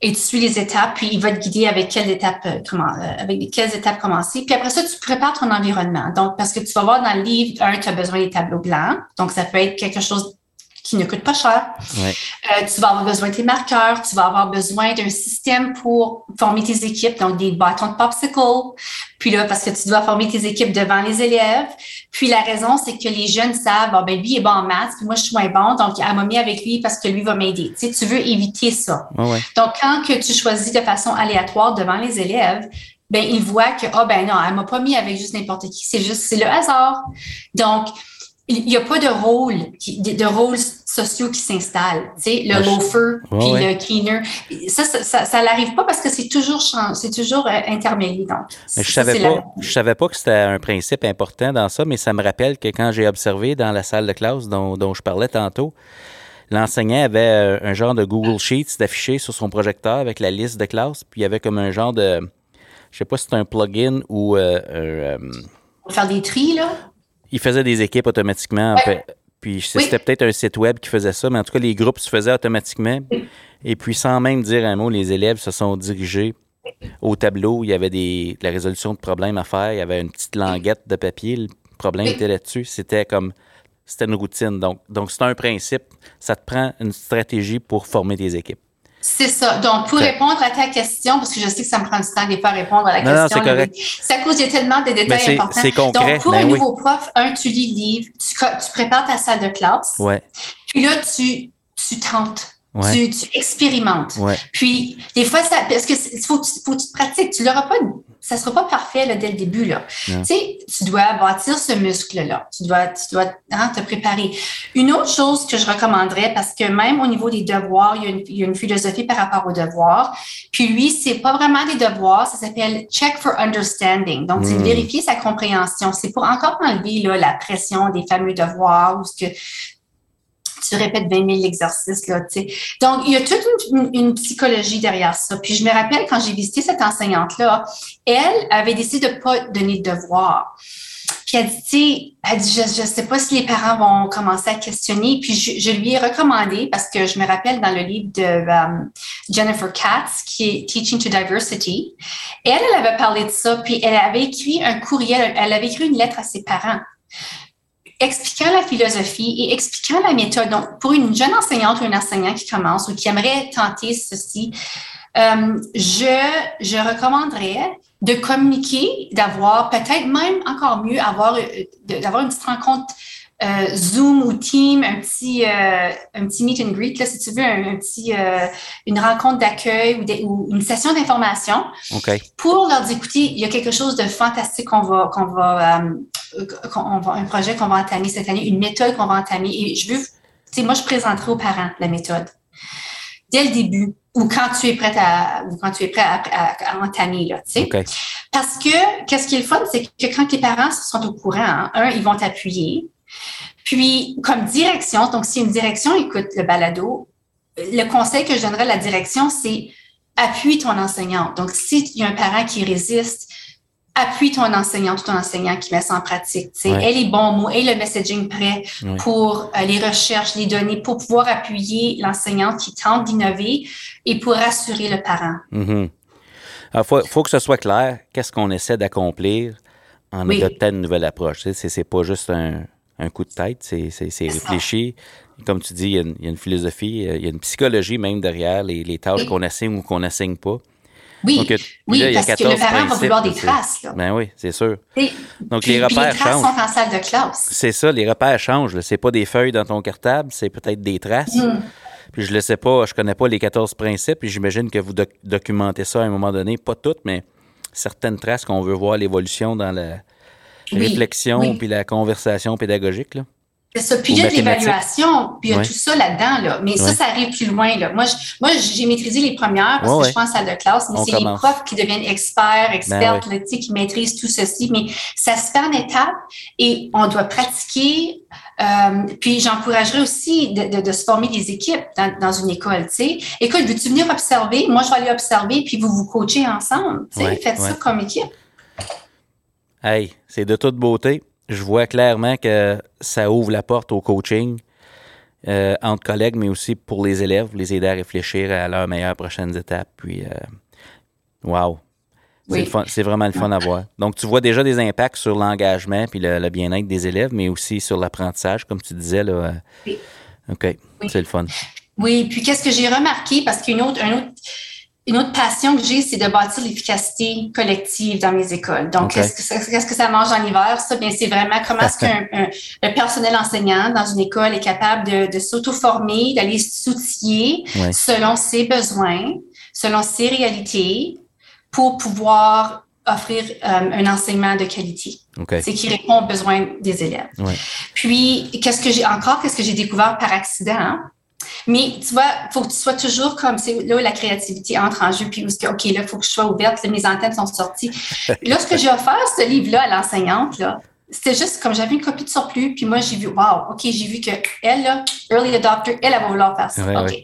et tu suis les étapes, puis il va te guider avec quelles étapes euh, comment, euh, avec quelles étapes commencer. Puis après ça, tu prépares ton environnement. Donc, parce que tu vas voir dans le livre, un, tu as besoin des tableaux blancs. Donc, ça peut être quelque chose qui ne coûte pas cher. Euh, tu vas avoir besoin de tes marqueurs, tu vas avoir besoin d'un système pour former tes équipes, donc des bâtons de popsicle. Puis là, parce que tu dois former tes équipes devant les élèves. Puis la raison, c'est que les jeunes savent, bon, ben lui est bon en maths, puis moi je suis moins bon, donc elle m'a mis avec lui parce que lui va m'aider. Tu sais, tu veux éviter ça. Donc quand que tu choisis de façon aléatoire devant les élèves, ben ils voient que ah ben non, elle m'a pas mis avec juste n'importe qui, c'est juste c'est le hasard. Donc il n'y a pas de rôle, de, rôles sociaux qui s'installent. Tu sais, le ah, loafer puis le cleaner. Ça, ça, ça, n'arrive pas parce que c'est toujours c'est toujours euh, intermédiaire. Donc, mais je savais pas, je savais pas que c'était un principe important dans ça, mais ça me rappelle que quand j'ai observé dans la salle de classe dont, dont je parlais tantôt, l'enseignant avait euh, un genre de Google Sheets d'affiché sur son projecteur avec la liste de classe, puis il y avait comme un genre de, je sais pas si c'est un plugin ou euh, euh faire des tris, là? Il faisait des équipes automatiquement. Puis c'était peut-être un site web qui faisait ça, mais en tout cas, les groupes se faisaient automatiquement. Et puis, sans même dire un mot, les élèves se sont dirigés au tableau. Il y avait des, la résolution de problèmes à faire. Il y avait une petite languette de papier. Le problème était là-dessus. C'était comme. C'était une routine. Donc, donc c'est un principe. Ça te prend une stratégie pour former des équipes. C'est ça. Donc, pour répondre à ta question, parce que je sais que ça me prend du temps des fois à répondre à la question. Non, c'est correct. Ça cause tellement de détails importants. C'est concret. Donc, pour ben un nouveau prof, un, tu lis le livre, tu, tu, prépares ta salle de classe. Ouais. Puis là, tu, tu tentes. Tu, tu, expérimentes. Puis, des fois, ça, parce que faut, faut que tu te pratiques. Tu l'auras pas, ça sera pas parfait là, dès le début. Là. Tu sais, tu dois bâtir ce muscle-là. Tu dois, tu dois hein, te préparer. Une autre chose que je recommanderais, parce que même au niveau des devoirs, il y a une, il y a une philosophie par rapport aux devoirs. Puis lui, c'est pas vraiment des devoirs, ça s'appelle check for understanding. Donc, c'est hmm. vérifier sa compréhension. C'est pour encore enlever là, la pression des fameux devoirs ou ce que tu répètes 20 000 exercices. Là, sais. Donc, il y a toute une, psychologie derrière ça. Puis je me rappelle quand j'ai visité cette enseignante-là, elle avait décidé de ne pas donner de devoir. Puis elle dit, elle dit, je ne sais pas si les parents vont commencer à questionner. Puis je, lui ai recommandé, parce que je me rappelle dans le livre de euh, Jennifer Katz, qui est Teaching to Diversity, elle, elle avait parlé de ça, puis elle avait écrit un courriel, elle avait écrit une lettre à ses parents expliquant la philosophie et expliquant la méthode. Donc, pour une jeune enseignante ou un enseignant qui commence ou qui aimerait tenter ceci, euh, je, je recommanderais de communiquer, d'avoir peut-être même encore mieux, avoir euh, d'avoir une petite rencontre euh, Zoom ou Team, un petit, euh, un petit meet and greet, là, si tu veux, un, petit, euh, une rencontre d'accueil ou, ou, une session d'information pour leur dire, écoutez, il y a quelque chose de fantastique qu'on va, qu'on va, qu'on va, un projet qu'on va entamer cette année, une méthode qu'on va entamer. Et je veux, tu sais, moi, je présenterai aux parents la méthode dès le début ou quand tu es prête à ou quand tu es prêt à, à, entamer là, tu sais. Parce que qu'est-ce qui est le fun, c'est que quand les parents sont au courant, hein, un, ils vont t'appuyer. Puis, comme direction, donc si une direction écoute le balado, le conseil que je donnerais à la direction, c'est appuie ton enseignante. Donc, s'il y a un parent qui résiste, appuie ton enseignant, ton enseignant qui met ça en pratique. Tu sais, les bons mots, et le messaging prêt pour euh, les recherches, les données, pour pouvoir appuyer l'enseignante qui tente d'innover et pour rassurer le parent. Il mm-hmm. faut, que ce soit clair, qu'est-ce qu'on essaie d'accomplir en adoptant une nouvelle approche. Tu sais, c'est pas juste un, coup de tête, c'est réfléchi. Comme tu dis, il y, a une, philosophie, il y a une psychologie même derrière les, les tâches qu'on assigne ou qu'on n'assigne pas. Oui, oui parce que le parent va vouloir des traces. Là. Ben oui, c'est sûr. Donc, les repères les traces changent. sont en salle de classe. C'est ça, les repères changent. C'est pas des feuilles dans ton cartable, c'est peut-être des traces. Hmm. Puis je ne sais pas, je connais pas les 14 principes, et j'imagine que vous documentez ça à un moment donné, pas toutes, mais certaines traces qu'on veut voir l'évolution dans la réflexion puis la conversation pédagogique. Là. Ça. Puis il y a de l'évaluation, puis il y a tout ça là-dedans. Là. Mais ça, ça arrive plus loin. Là. Moi, moi, j'ai maîtrisé les premières parce que je pense à de classe, mais c'est les profs qui deviennent experts, expertes, ben qui maîtrisent tout ceci. Mais ça se fait en étapes et on doit pratiquer. Euh, puis j'encouragerais aussi de, de, se former des équipes dans, dans une école. sais. Écoute, veux-tu venir observer? Moi, je vais aller observer, puis vous vous coachez ensemble. Faites ça comme équipe. Hey, c'est de toute beauté je vois clairement que ça ouvre la porte au coaching euh, entre collègues, mais aussi pour les élèves, les aider à réfléchir à leurs meilleures prochaines étapes. Puis, euh, wow! C'est vraiment le fun à voir. Donc, tu vois déjà des impacts sur l'engagement puis le, bien-être des élèves, mais aussi sur l'apprentissage, comme tu disais. Là. Oui. OK, c'est le fun. Oui, puis qu'est-ce que j'ai remarqué, parce qu'une autre, un autre une autre passion que j'ai, c'est de bâtir l'efficacité collective dans mes écoles. Donc, qu'est-ce que, ça mange en hiver? Ça, bien, c'est vraiment comment est-ce qu'un personnel enseignant dans une école est capable de, de s'auto-former, d'aller s'outiller selon ses besoins, selon ses réalités, pour pouvoir offrir euh, un enseignement de qualité. C'est qui répond aux besoins des élèves. Puis, qu'est-ce que j'ai encore, qu'est-ce que j'ai découvert par accident? Mais tu vois, il faut que tu sois toujours comme, c'est là où la créativité entre en jeu, puis où, OK, là, il faut que je sois ouverte, mes antennes sont sorties. Lorsque j'ai offert ce livre-là à l'enseignante, là, c'était juste comme j'avais une copie de surplus, puis moi, j'ai vu, wow, OK, j'ai vu que elle, là, early adopter, elle, elle va vouloir faire ça. OK.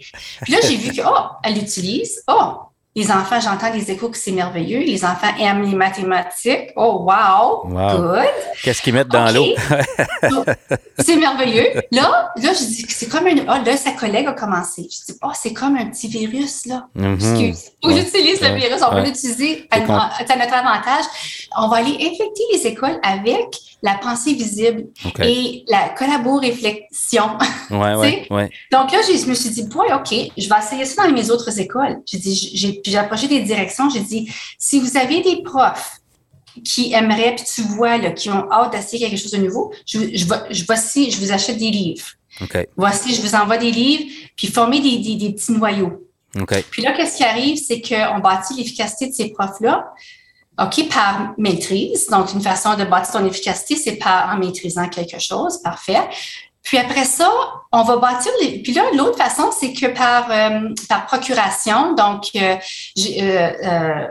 Puis là, j'ai vu que, oh, elle l'utilise. Oh, les enfants, j'entends des échos que c'est merveilleux. Les enfants aiment les mathématiques. Oh, wow, good. Qu'est-ce qu'ils mettent dans l'eau? c'est merveilleux. Là, là, je dis que c'est comme un. Oh, là, sa collègue a commencé. Je dis, oh, c'est comme un petit virus, là. Mm -hmm. Que j'utilise le virus. On peut l'utiliser à, notre avantage. On va aller infecter les écoles avec la pensée visible et la collabo-réflexion. Ouais, ouais, ouais. Donc là, je me suis dit, boy, OK, je vais essayer ça dans mes autres écoles. J'ai dit, j'ai approché des directions, j'ai dit, si vous avez des profs qui aimeraient, puis tu vois, là, qui ont hâte d'essayer quelque chose de nouveau, je, je, je, voici, je vous achète des livres. Okay. Voici, je vous envoie des livres, puis former des, des, des petits noyaux. Okay. Puis là, qu'est-ce qui arrive, c'est qu'on bâtit l'efficacité de ces profs-là. OK, par maîtrise. Donc, une façon de bâtir ton efficacité, c'est par en maîtrisant quelque chose. Parfait. Puis après ça, on va bâtir les. Puis là, l'autre façon, c'est que par, euh, par procuration. Donc, euh, euh,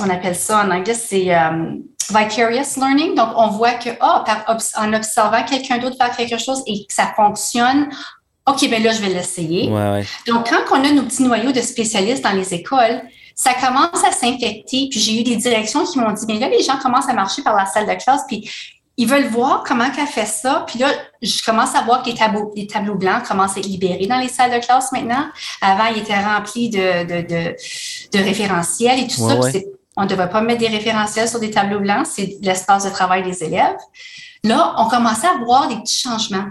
on appelle ça en anglais, c'est vicarious learning. Donc, on voit que, oh, en observant quelqu'un d'autre faire quelque chose et que ça fonctionne, OK, bien là, je vais l'essayer. Ouais, ouais. Donc, quand on a nos petits noyaux de spécialistes dans les écoles, ça commence à s'infecter. Puis j'ai eu des directions qui m'ont dit, mais là, les gens commencent à marcher par la salle de classe, puis ils veulent voir comment qu'elle fait ça. Puis là, je commence à voir que les tableaux, les tableaux blancs commencent à être libérés dans les salles de classe maintenant. Avant, ils étaient remplis de, de, de, de référentiels et tout ça. On ne devrait pas mettre des référentiels sur des tableaux blancs, c'est l'espace de travail des élèves. Là, on commençait à voir des petits changements.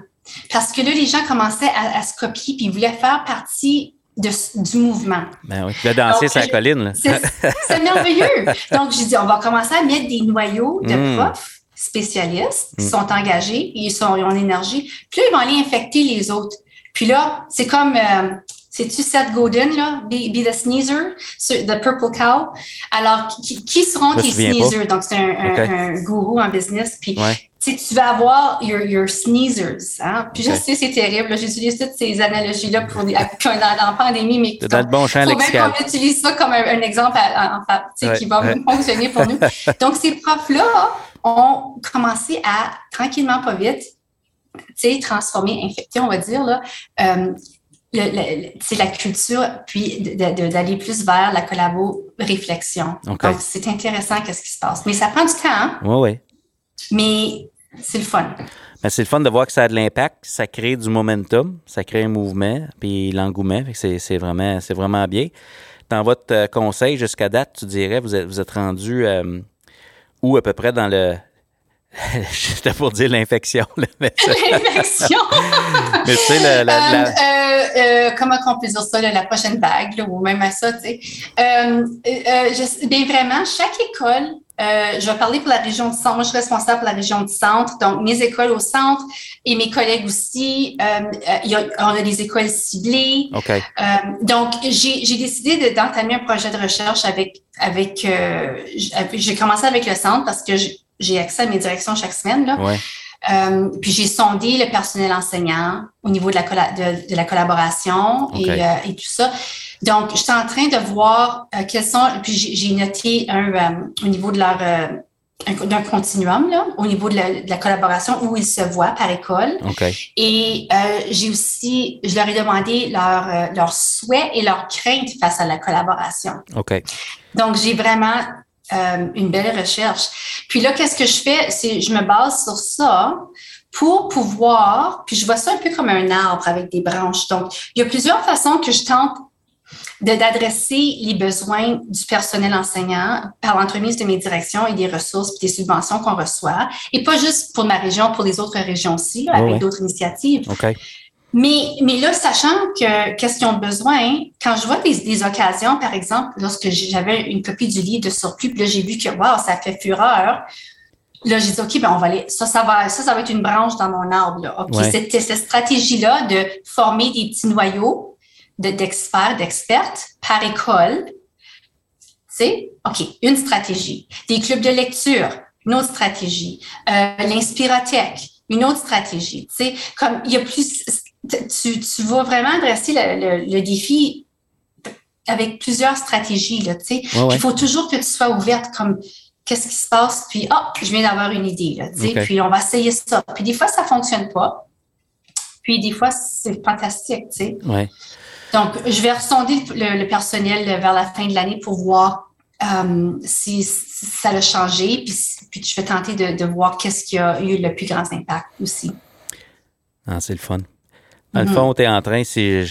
Parce que là, les gens commençaient à, à se copier, puis ils voulaient faire partie de, du mouvement. Ben oui, tu danser sur la colline. C'est merveilleux. Donc, j'ai dit, on va commencer à mettre des noyaux de hmm. profs spécialistes qui hmm. sont engagés, ils, sont, ils ont l'énergie. Puis là, ils vont aller infecter les autres. Puis là, c'est comme, euh, c'est-tu Seth Godin, là? Be, the Sneezer, The Purple Cow. Alors, qui, qui seront tes sneezers? Donc, c'est un, un, gourou en business. Puis, tu vas avoir your, your sneezers. Hein? Puis je sais, c'est terrible. J'utilise toutes ces analogies-là pour dans, dans, pandémie, mais le bon champ lexical. On utilise ça comme un, exemple en, qui va fonctionner pour nous. Donc, ces profs-là ont commencé à, tranquillement, pas vite, transformer, infecter, on va dire, là, euh, c'est la culture, puis d'aller plus vers la collabo-réflexion. Donc, c'est intéressant qu'est-ce qui se passe. Mais ça prend du temps. Hein? Oui, oui. Mais c'est le fun. Ben, c'est le fun de voir que ça a de l'impact, ça crée du momentum, ça crée un mouvement, puis l'engouement. C'est vraiment, vraiment bien. Dans votre euh, conseil jusqu'à date, tu dirais, vous êtes, vous êtes rendu euh, où à peu près dans le, J'étais pour dire l'infection. L'infection! mais tu sais, la, euh, euh, euh, comment on peut dire ça, la prochaine vague, ou même à ça, tu sais. bien vraiment, chaque école, je vais parler pour la région du centre. Moi, je suis responsable pour la région du centre. Donc, mes écoles au centre et mes collègues aussi, y a, on a des écoles ciblées. Donc, j'ai décidé d'entamer un projet de recherche avec, avec j'ai commencé avec le centre parce que j'ai accès à mes directions chaque semaine. Là. Euh, puis j'ai sondé le personnel enseignant au niveau de la, de, la collaboration et, euh, et, tout ça. Donc, je suis en train de voir euh, quels sont. Puis j'ai noté un au niveau de leur d'un continuum là, au niveau de la, de la, collaboration où ils se voient par école. Okay. Et j'ai aussi, je leur ai demandé leurs leur souhaits et leurs craintes face à la collaboration. Donc, j'ai vraiment euh, une belle recherche. Puis là, qu'est-ce que je fais? C'est je me base sur ça pour pouvoir, puis je vois ça un peu comme un arbre avec des branches. Donc, il y a plusieurs façons que je tente d'adresser les besoins du personnel enseignant par l'entremise de mes directions et des ressources et des subventions qu'on reçoit. Et pas juste pour ma région, pour les autres régions aussi, avec d'autres initiatives. Okay. Mais, mais là, sachant que qu'est-ce qu'ils ont besoin, quand je vois des, des occasions, par exemple, lorsque j'avais une copie du livre de surplus, puis là, j'ai vu que, wow, ça fait fureur. Là, j'ai dit, OK, ben, on va aller, ça, ça va, ça, ça va être une branche dans mon arbre, là. OK, cette, cette stratégie-là de former des petits noyaux d'experts, d'expertes par école, c'est, OK, une stratégie. Des clubs de lecture, une autre stratégie. Euh, une autre stratégie. Tu sais, comme il y a plus, tu, tu vas vraiment adresser le, le, défi avec plusieurs stratégies. Là. Il faut toujours que tu sois ouverte comme qu'est-ce qui se passe, puis ah, je viens d'avoir une idée. Là, Puis on va essayer ça. Puis des fois, ça ne fonctionne pas. Puis des fois, c'est fantastique. Tu sais. Ouais. Donc, je vais ressonder le, le, personnel vers la fin de l'année pour voir euh, si, ça a changé, puis, puis je vais tenter de, de voir qu'est-ce qui a eu le plus grand impact aussi. Ah, c'est le fun. Dans le fond, tu es en train, si,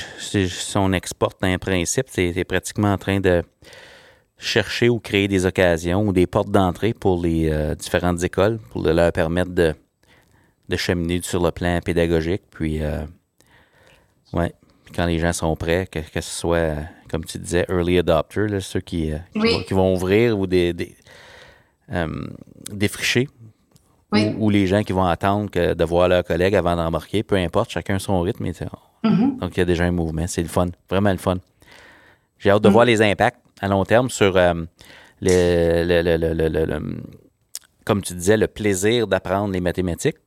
on exporte un principe, tu es, pratiquement en train de chercher ou créer des occasions ou des portes d'entrée pour les euh, différentes écoles pour leur permettre de, de cheminer sur le plan pédagogique. Puis, euh, ouais, quand les gens sont prêts, que, ce soit, comme tu disais, early adopter, ceux qui, euh, qui, vont, ouvrir ou des, des défricher ou, les gens qui vont attendre que de voir leurs collègues avant d'embarquer, peu importe, chacun son rythme. Mm-hmm. Donc, il y a déjà un mouvement. C'est le fun, vraiment le fun. J'ai hâte de mm. voir les impacts à long terme sur euh, le, comme tu disais, le plaisir d'apprendre les mathématiques.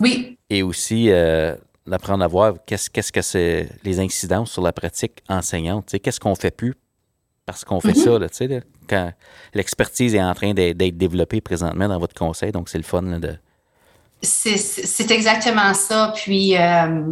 Oui. Et aussi euh, d'apprendre à voir qu'est-ce, qu'est-ce que c'est les incidences sur la pratique enseignante. Qu'est-ce qu'on fait plus parce qu'on fait mm-hmm. ça, tu sais, quand l'expertise est en train d'être développée présentement dans votre conseil, donc c'est le fun de. C'est exactement ça. Puis, euh,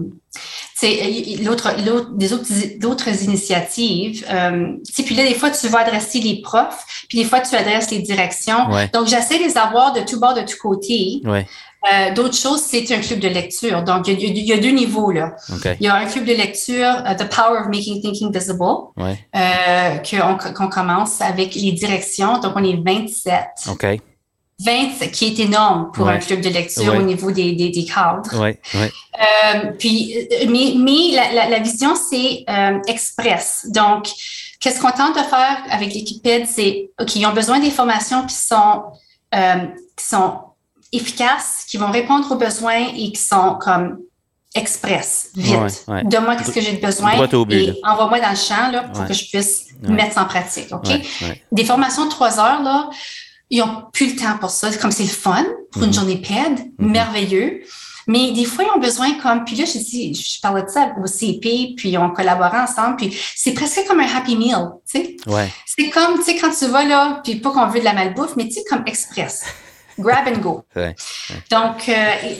l'autre, des autres, d'autres initiatives. Euh, puis là, des fois, tu vas adresser les profs, puis des fois, tu adresses les directions. Donc, j'essaie de les avoir de tout bord, de tous côtés. Ouais. Euh, d'autres choses, c'est un club de lecture. Donc, il y, a, deux niveaux. Là. Il y a un club de lecture, uh, The Power of Making Thinking Visible, euh, qu'on commence avec les directions. Donc, on est 27. OK. 20, qui est énorme pour un club de lecture au niveau des, des, des cadres. Ouais. Euh, puis, euh, mais, mais la, la, vision, c'est euh, express. Donc, qu'est-ce qu'on tente de faire avec l'équipe PED, c'est, OK, ils ont besoin des formations qui sont, euh, qui sont efficaces, qui vont répondre aux besoins et qui sont comme express, vite. Donne-moi qu'est-ce que j'ai besoin et envoie-moi dans le champ là, pour que je puisse mettre ça en pratique. OK? Des formations de trois heures, là, ils n'ont plus le temps pour ça. Comme c'est le fun pour une mm-hmm. journée PED, mm-hmm. merveilleux. Mais des fois, ils ont besoin comme, puis là, je dis, je parlais de ça au CP, puis on collaborait ensemble, puis c'est presque comme un happy meal, tu sais? Ouais. C'est comme, tu sais, quand tu vas là, puis pas qu'on veut de la malbouffe, mais tu sais, comme express. Grab and go. Donc, euh,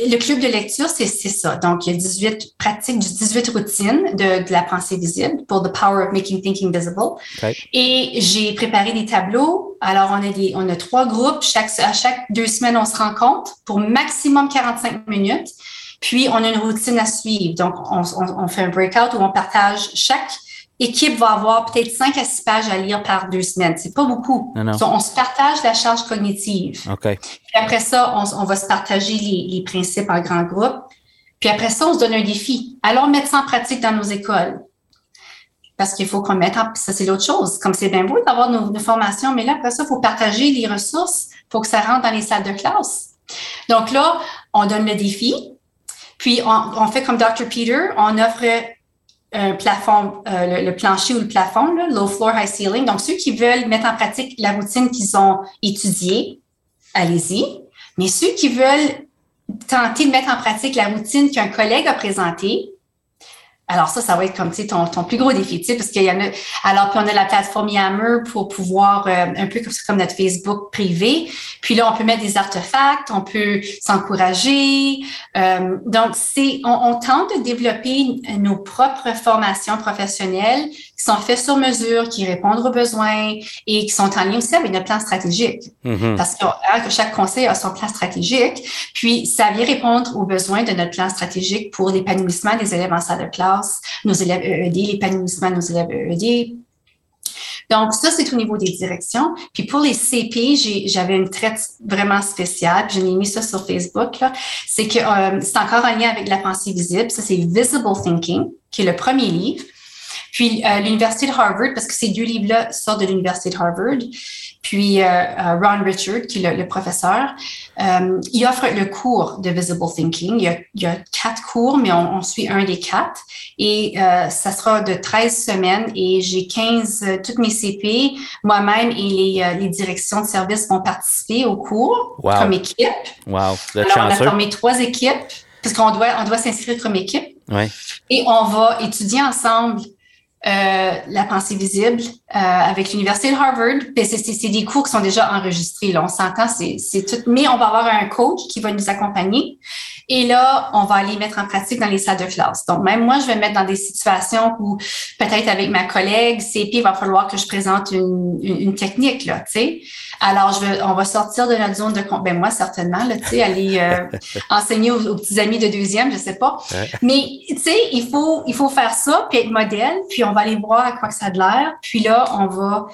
le club de lecture, c'est ça. Donc, il y a 18 pratiques, 18 routines de, de, la pensée visible pour The Power of Making Thinking Visible. Et j'ai préparé des tableaux. Alors, on a, des, on a trois groupes. Chaque, à chaque deux semaines, on se rencontre pour maximum 45 minutes. Puis, on a une routine à suivre. Donc, on, on, on fait un breakout où on partage chaque équipe va avoir peut-être 5 à 6 pages à lire par deux semaines. C'est pas beaucoup. On se partage la charge cognitive. Puis après ça, on, va se partager les, les, principes en grand groupe. Puis après ça, on se donne un défi. Alors, mettre ça en pratique dans nos écoles. Parce qu'il faut qu'on mette en... Ça, c'est l'autre chose. Comme c'est bien beau d'avoir nos, nos, formations, mais là, après ça, il faut partager les ressources. Il faut que ça rentre dans les salles de classe. Donc là, on donne le défi. Puis, on, on fait comme Dr. Peter. On offre un plafond, euh, le, plancher ou le plafond, low floor, high ceiling. Donc, ceux qui veulent mettre en pratique la routine qu'ils ont étudiée, allez-y. Mais ceux qui veulent tenter de mettre en pratique la routine qu'un collègue a présentée, alors ça, ça va être comme ton, ton plus gros défi, parce qu'il y en a. Alors puis on a la plateforme Yammer pour pouvoir euh, un peu comme, comme notre Facebook privé. Puis là, on peut mettre des artefacts, on peut s'encourager. Euh, donc c'est, on, on, tente de développer nos propres formations professionnelles qui sont faites sur mesure, qui répondent aux besoins et qui sont en lien aussi avec notre plan stratégique. Mm-hmm. Parce hein, que, chaque conseil a son plan stratégique. Puis ça vient répondre aux besoins de notre plan stratégique pour l'épanouissement des élèves en salle de classe nos élèves EED, l'épanouissement de nos élèves EED. Donc, ça, c'est au niveau des directions. Puis pour les CP, j'avais une traite vraiment spéciale. Je l'ai mis ça sur Facebook. C'est que euh, c'est encore en lien avec la pensée visible. Ça, c'est Visible Thinking, qui est le premier livre. Puis euh, l'Université de Harvard, parce que ces deux livres-là sortent de l'Université de Harvard. Puis euh, euh, Ron Richard, qui est le, professeur, euh, il offre le cours de Visible Thinking. Il y a, quatre cours, mais on, suit un des quatre. Et ça sera de 13 semaines et j'ai 15, toutes mes CP, moi-même et les, directions de service vont participer au cours comme équipe. Wow, Alors, on a formé trois équipes parce qu'on doit, on doit s'inscrire comme équipe. Ouais. Et on va étudier ensemble euh, la pensée visible euh, avec l'université de Harvard. C'est des cours qui sont déjà enregistrés. Là, on s'entend, c'est tout. Mais on va avoir un coach qui va nous accompagner. Et là, on va aller mettre en pratique dans les salles de classe. Donc, même moi, je vais mettre dans des situations où peut-être avec ma collègue CP, il va falloir que je présente une, une, technique, là, tu sais. Alors, je vais, on va sortir de notre zone de ben moi certainement, là, tu sais, aller euh, enseigner aux, petits amis de deuxième, je sais pas. Mais tu sais, il faut, il faut faire ça puis être modèle, puis on va aller voir à quoi que ça a de l'air. Puis là, on va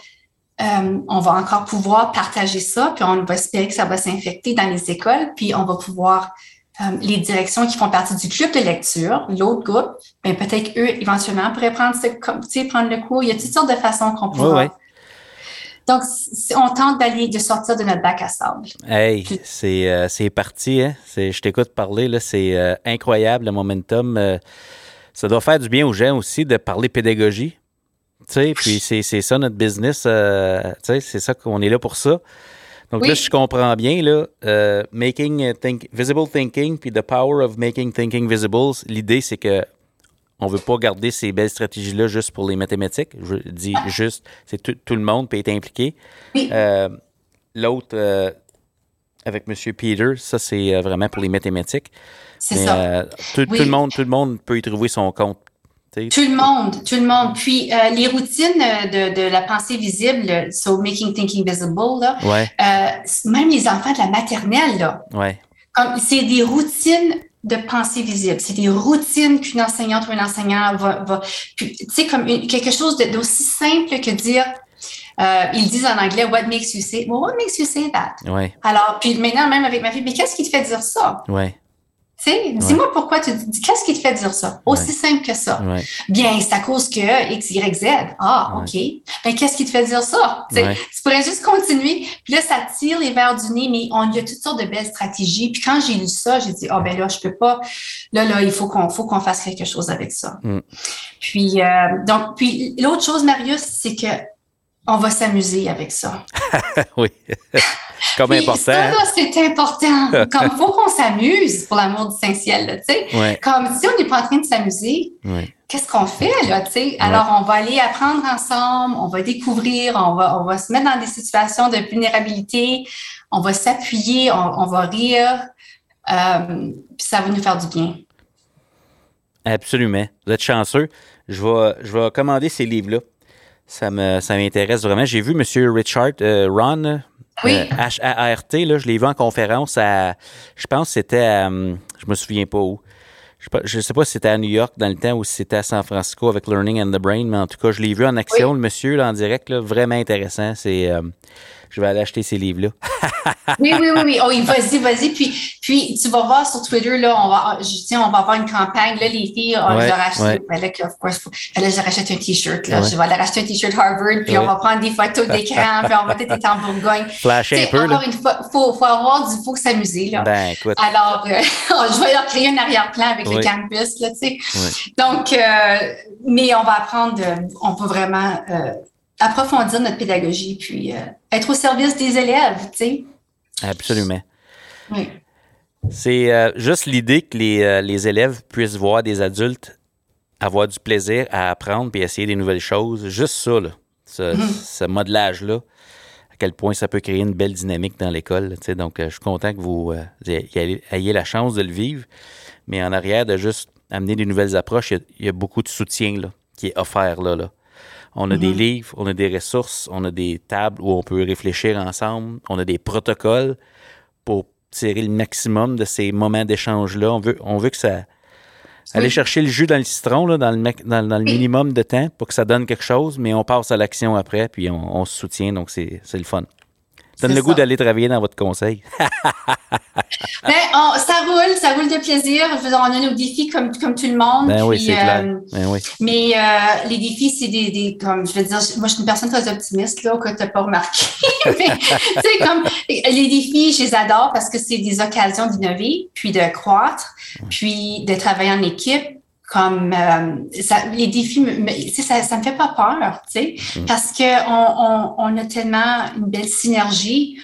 euh, on va encore pouvoir partager ça, puis on va espérer que ça va s'infecter dans les écoles, puis on va pouvoir euh, les directions qui font partie du club de lecture, l'autre groupe, ben peut-être eux éventuellement pourraient prendre ce, prendre le cours. Il y a toutes sortes de façons qu'on pourra. Donc, on tente d'aller, de sortir de notre bac à sable. Hey, c'est, euh, c'est parti, hein? je t'écoute parler, là, c'est incroyable le momentum. ça doit faire du bien aux gens aussi de parler pédagogie puis c'est ça notre business. Euh, c'est ça qu'on est là pour ça. Donc là, je comprends bien, là, euh, making think, visible thinking, puis the power of making thinking visible, l'idée, c'est que on veut pas garder ces belles stratégies-là juste pour les mathématiques. Je dis ah. juste, c'est tout, le monde peut être impliqué. Euh, l'autre, avec M. Peter, ça, c'est vraiment pour les mathématiques. C'est ça. Tout, tout, le monde, tout le monde peut y trouver son compte tout le monde, tout le monde. Puis euh, les routines de, de, la pensée visible, so making thinking visible, là, euh, même les enfants de la maternelle, là, ouais. c'est des routines de pensée visible. C'est des routines qu'une enseignante ou un enseignant va, va tu sais, comme quelque chose d'aussi simple que dire, euh, ils disent en anglais What makes you say? Well, what makes you say that? Ouais. Alors, puis maintenant, même avec ma fille, mais qu'est-ce qui te fait dire ça? Ouais dis-moi pourquoi tu dis, qu'est-ce qui te fait dire ça? Aussi simple que ça. Bien, c'est à cause que X, Y, Z. Ah, OK. Mais qu'est-ce qui te fait dire ça? Tu pourrais juste continuer. Puis là, ça tire les verres du nez, mais on y a toutes sortes de belles stratégies. Puis quand j'ai lu ça, j'ai dit, ah, oh, ben là, je peux pas. Là, là, il faut qu'on, faut qu'on fasse quelque chose avec ça. Mm. Puis, euh, donc, puis l'autre chose, Marius, c'est que on va s'amuser avec ça. oui. Comme important. Ça, hein? c'est important. Comme il faut qu'on s'amuse pour l'amour du Saint-Ciel, tu sais. Comme si on n'est pas en train de s'amuser, qu'est-ce qu'on fait là, tu sais? Alors, on va aller apprendre ensemble, on va découvrir, on va, on va se mettre dans des situations de vulnérabilité, on va s'appuyer, on, va rire, euh, puis ça va nous faire du bien. Absolument. Vous êtes chanceux. Je vais, je vais commander ces livres-là. Ça me, ça m'intéresse vraiment. J'ai vu M. Richard euh, Ron, oui. H-A-R-T, là, je l'ai vu en conférence à, je pense que c'était à, hum, je me souviens pas où. Je ne sais pas si c'était à New York dans le temps ou si c'était à San Francisco avec Learning and the Brain, mais en tout cas, je l'ai vu en action, le monsieur, là, en direct, là, vraiment intéressant. C'est, euh, je vais aller acheter ces livres-là. oui, oui, oui, oui. Oh, vas-y, vas-y. Puis, puis, tu vas voir sur Twitter, là, on va, je, on va avoir une campagne. Là, les filles, on ouais, leur achète, ouais. ben là, of course, là, je leur achète un T-shirt. Là. Ouais. Je vais leur acheter un T-shirt Harvard, puis on va prendre des photos d'écran, puis on va peut-être être en Bourgogne. Flasher un peu. Encore une fois, il faut, faut avoir du, faut s'amuser, là. Ben, écoute. Alors, euh, je vais leur créer un arrière-plan avec le campus, là, tu sais. Donc, euh, mais on va apprendre, on peut vraiment, euh, approfondir notre pédagogie, puis euh, être au service des élèves, tu sais. Absolument. Oui. C'est euh, juste l'idée que les, euh, les, élèves puissent voir des adultes avoir du plaisir à apprendre puis essayer des nouvelles choses. Juste ça, là, ce, mm. ce modelage-là, à quel point ça peut créer une belle dynamique dans l'école. Donc, je suis content que vous ayez la chance de le vivre. Mais en arrière, de juste amener des nouvelles approches, il y, y, a beaucoup de soutien là, qui est offert là. là. On a des livres, on a des ressources, on a des tables où on peut réfléchir ensemble, on a des protocoles pour tirer le maximum de ces moments d'échange-là. On veut, on veut que ça. Aller chercher le jus dans le citron, là, dans, le, dans, dans, le minimum de temps pour que ça donne quelque chose, mais on passe à l'action après, puis on, on se soutient, donc c'est le fun donne le goût d'aller travailler dans votre conseil. ben, on, ça roule, ça roule de plaisir. On a nos défis comme, comme tout le monde. Ben oui, c'est clair. Euh, ben oui. Mais euh, les défis, c'est des, des, comme je veux dire, moi je suis une personne très optimiste, là, que tu n'as pas remarqué. mais tu sais, comme les défis, je les adore parce que c'est des occasions d'innover, puis de croître, puis de travailler en équipe comme euh, ça, les défis, ça, ça me fait pas peur, tu sais, mm. parce que on, on, a tellement une belle synergie.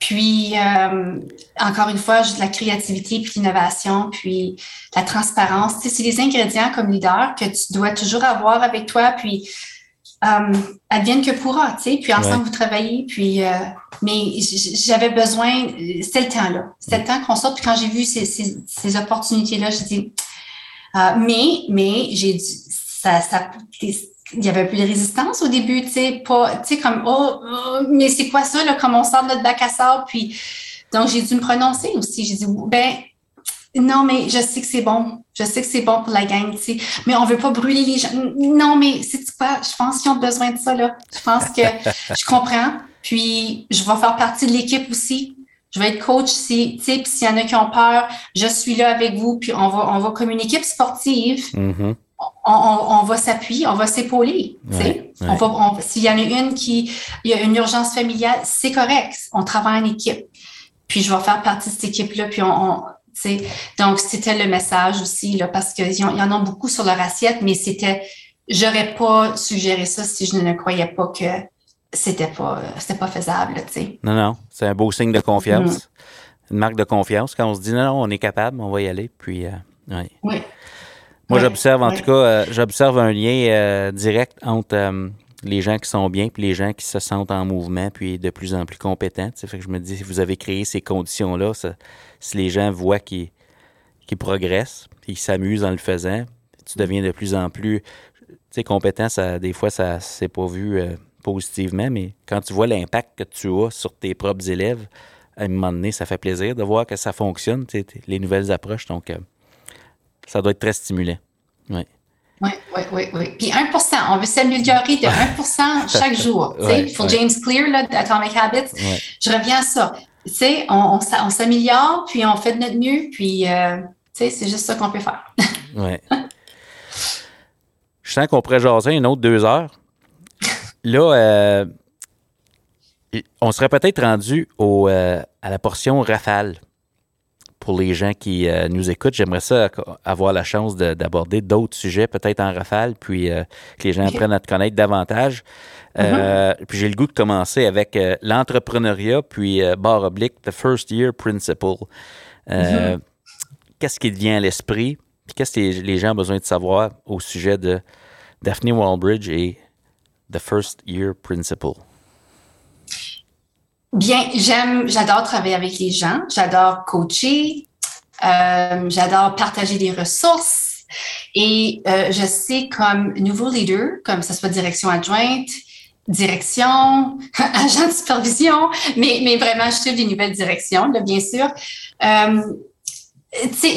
Puis euh, encore une fois, juste la créativité, puis l'innovation, puis la transparence. Tu sais, c'est des ingrédients comme leader que tu dois toujours avoir avec toi. Puis euh, advienne que pourra, tu sais. Puis ensemble vous travaillez. Puis euh, mais j'avais besoin, c'était le temps là, c'était le temps qu'on sorte. Puis quand j'ai vu ces, ces, ces opportunités là, j'ai dit euh, mais, mais j'ai dit, ça, ça, il y avait un peu de résistance au début, tu sais, pas, tu sais, comme, oh, oh, mais c'est quoi ça, là, comme on sort de notre bac à sable, puis, donc j'ai dû me prononcer aussi. J'ai dit, ben, non, mais je sais que c'est bon. Je sais que c'est bon pour la gang, tu sais. Mais on veut pas brûler les gens. Non, mais c'est quoi? Je pense qu'ils ont besoin de ça, là. Je pense que je comprends. Puis, je vais faire partie de l'équipe aussi. Je vais être coach si, tu sais, s'il y en a qui ont peur, je suis là avec vous, puis on va, on va comme une équipe sportive. Mm-hmm. On, on, on, va s'appuyer, on va s'épauler. Ouais, ouais. S'il y en a une qui, il y a une urgence familiale, c'est correct. On travaille en équipe. Puis je vais faire partie de cette équipe-là. Puis on, on donc c'était le message aussi là, parce qu'il y en a beaucoup sur leur assiette, mais c'était, j'aurais pas suggéré ça si je ne croyais pas que c'était pas, c'était pas faisable, tu sais. Non, non, c'est un beau signe de confiance. Mm. Une marque de confiance. Quand on se dit non, non, on est capable, on va y aller. Puis, euh, ouais. oui. Moi, ouais. j'observe, en ouais. tout cas, euh, j'observe un lien euh, direct entre euh, les gens qui sont bien puis les gens qui se sentent en mouvement puis de plus en plus compétents. Fait que je me dis, si vous avez créé ces conditions-là, si les gens voient qu'ils qu'ils progressent, qu'ils s'amusent en le faisant, tu deviens de plus en plus, tu sais, compétent, ça, des fois, ça c'est pas vu euh, positivement, mais quand tu vois l'impact que tu as sur tes propres élèves, à un moment donné, ça fait plaisir de voir que ça fonctionne, les nouvelles approches. Donc, euh, ça doit être très stimulant. Oui. Oui, oui, oui, oui. Puis 1% on veut s'améliorer de 1% chaque jour. ouais, pour ouais. James Clear, là, d'Atomic Habits, ouais. je reviens à ça. Tu sais, on, s'améliore, puis on fait de notre mieux, puis euh, c'est juste ça qu'on peut faire. oui. Je sens qu'on pourrait jaser une autre deux heures. Là, euh, on serait peut-être rendu au, euh, à la portion rafale. Pour les gens qui euh, nous écoutent, j'aimerais ça avoir la chance d'aborder d'autres sujets, peut-être en rafale, puis que les gens apprennent à te connaître davantage. Mm -hmm. Puis j'ai le goût de commencer avec l'entrepreneuriat, puis barre oblique, the first year principle. Mm -hmm. Qu'est-ce qui te vient à l'esprit? Qu'est-ce que les gens ont besoin de savoir au sujet de Daphne Walbridge et The First Year Principle? Bien, j'aime, j'adore travailler avec les gens, j'adore coacher, euh, j'adore partager des ressources et euh, je sais comme nouveau leader, comme ce soit direction adjointe, direction, agent de supervision, mais, mais vraiment, je suis des nouvelles directions, là, bien sûr. Euh,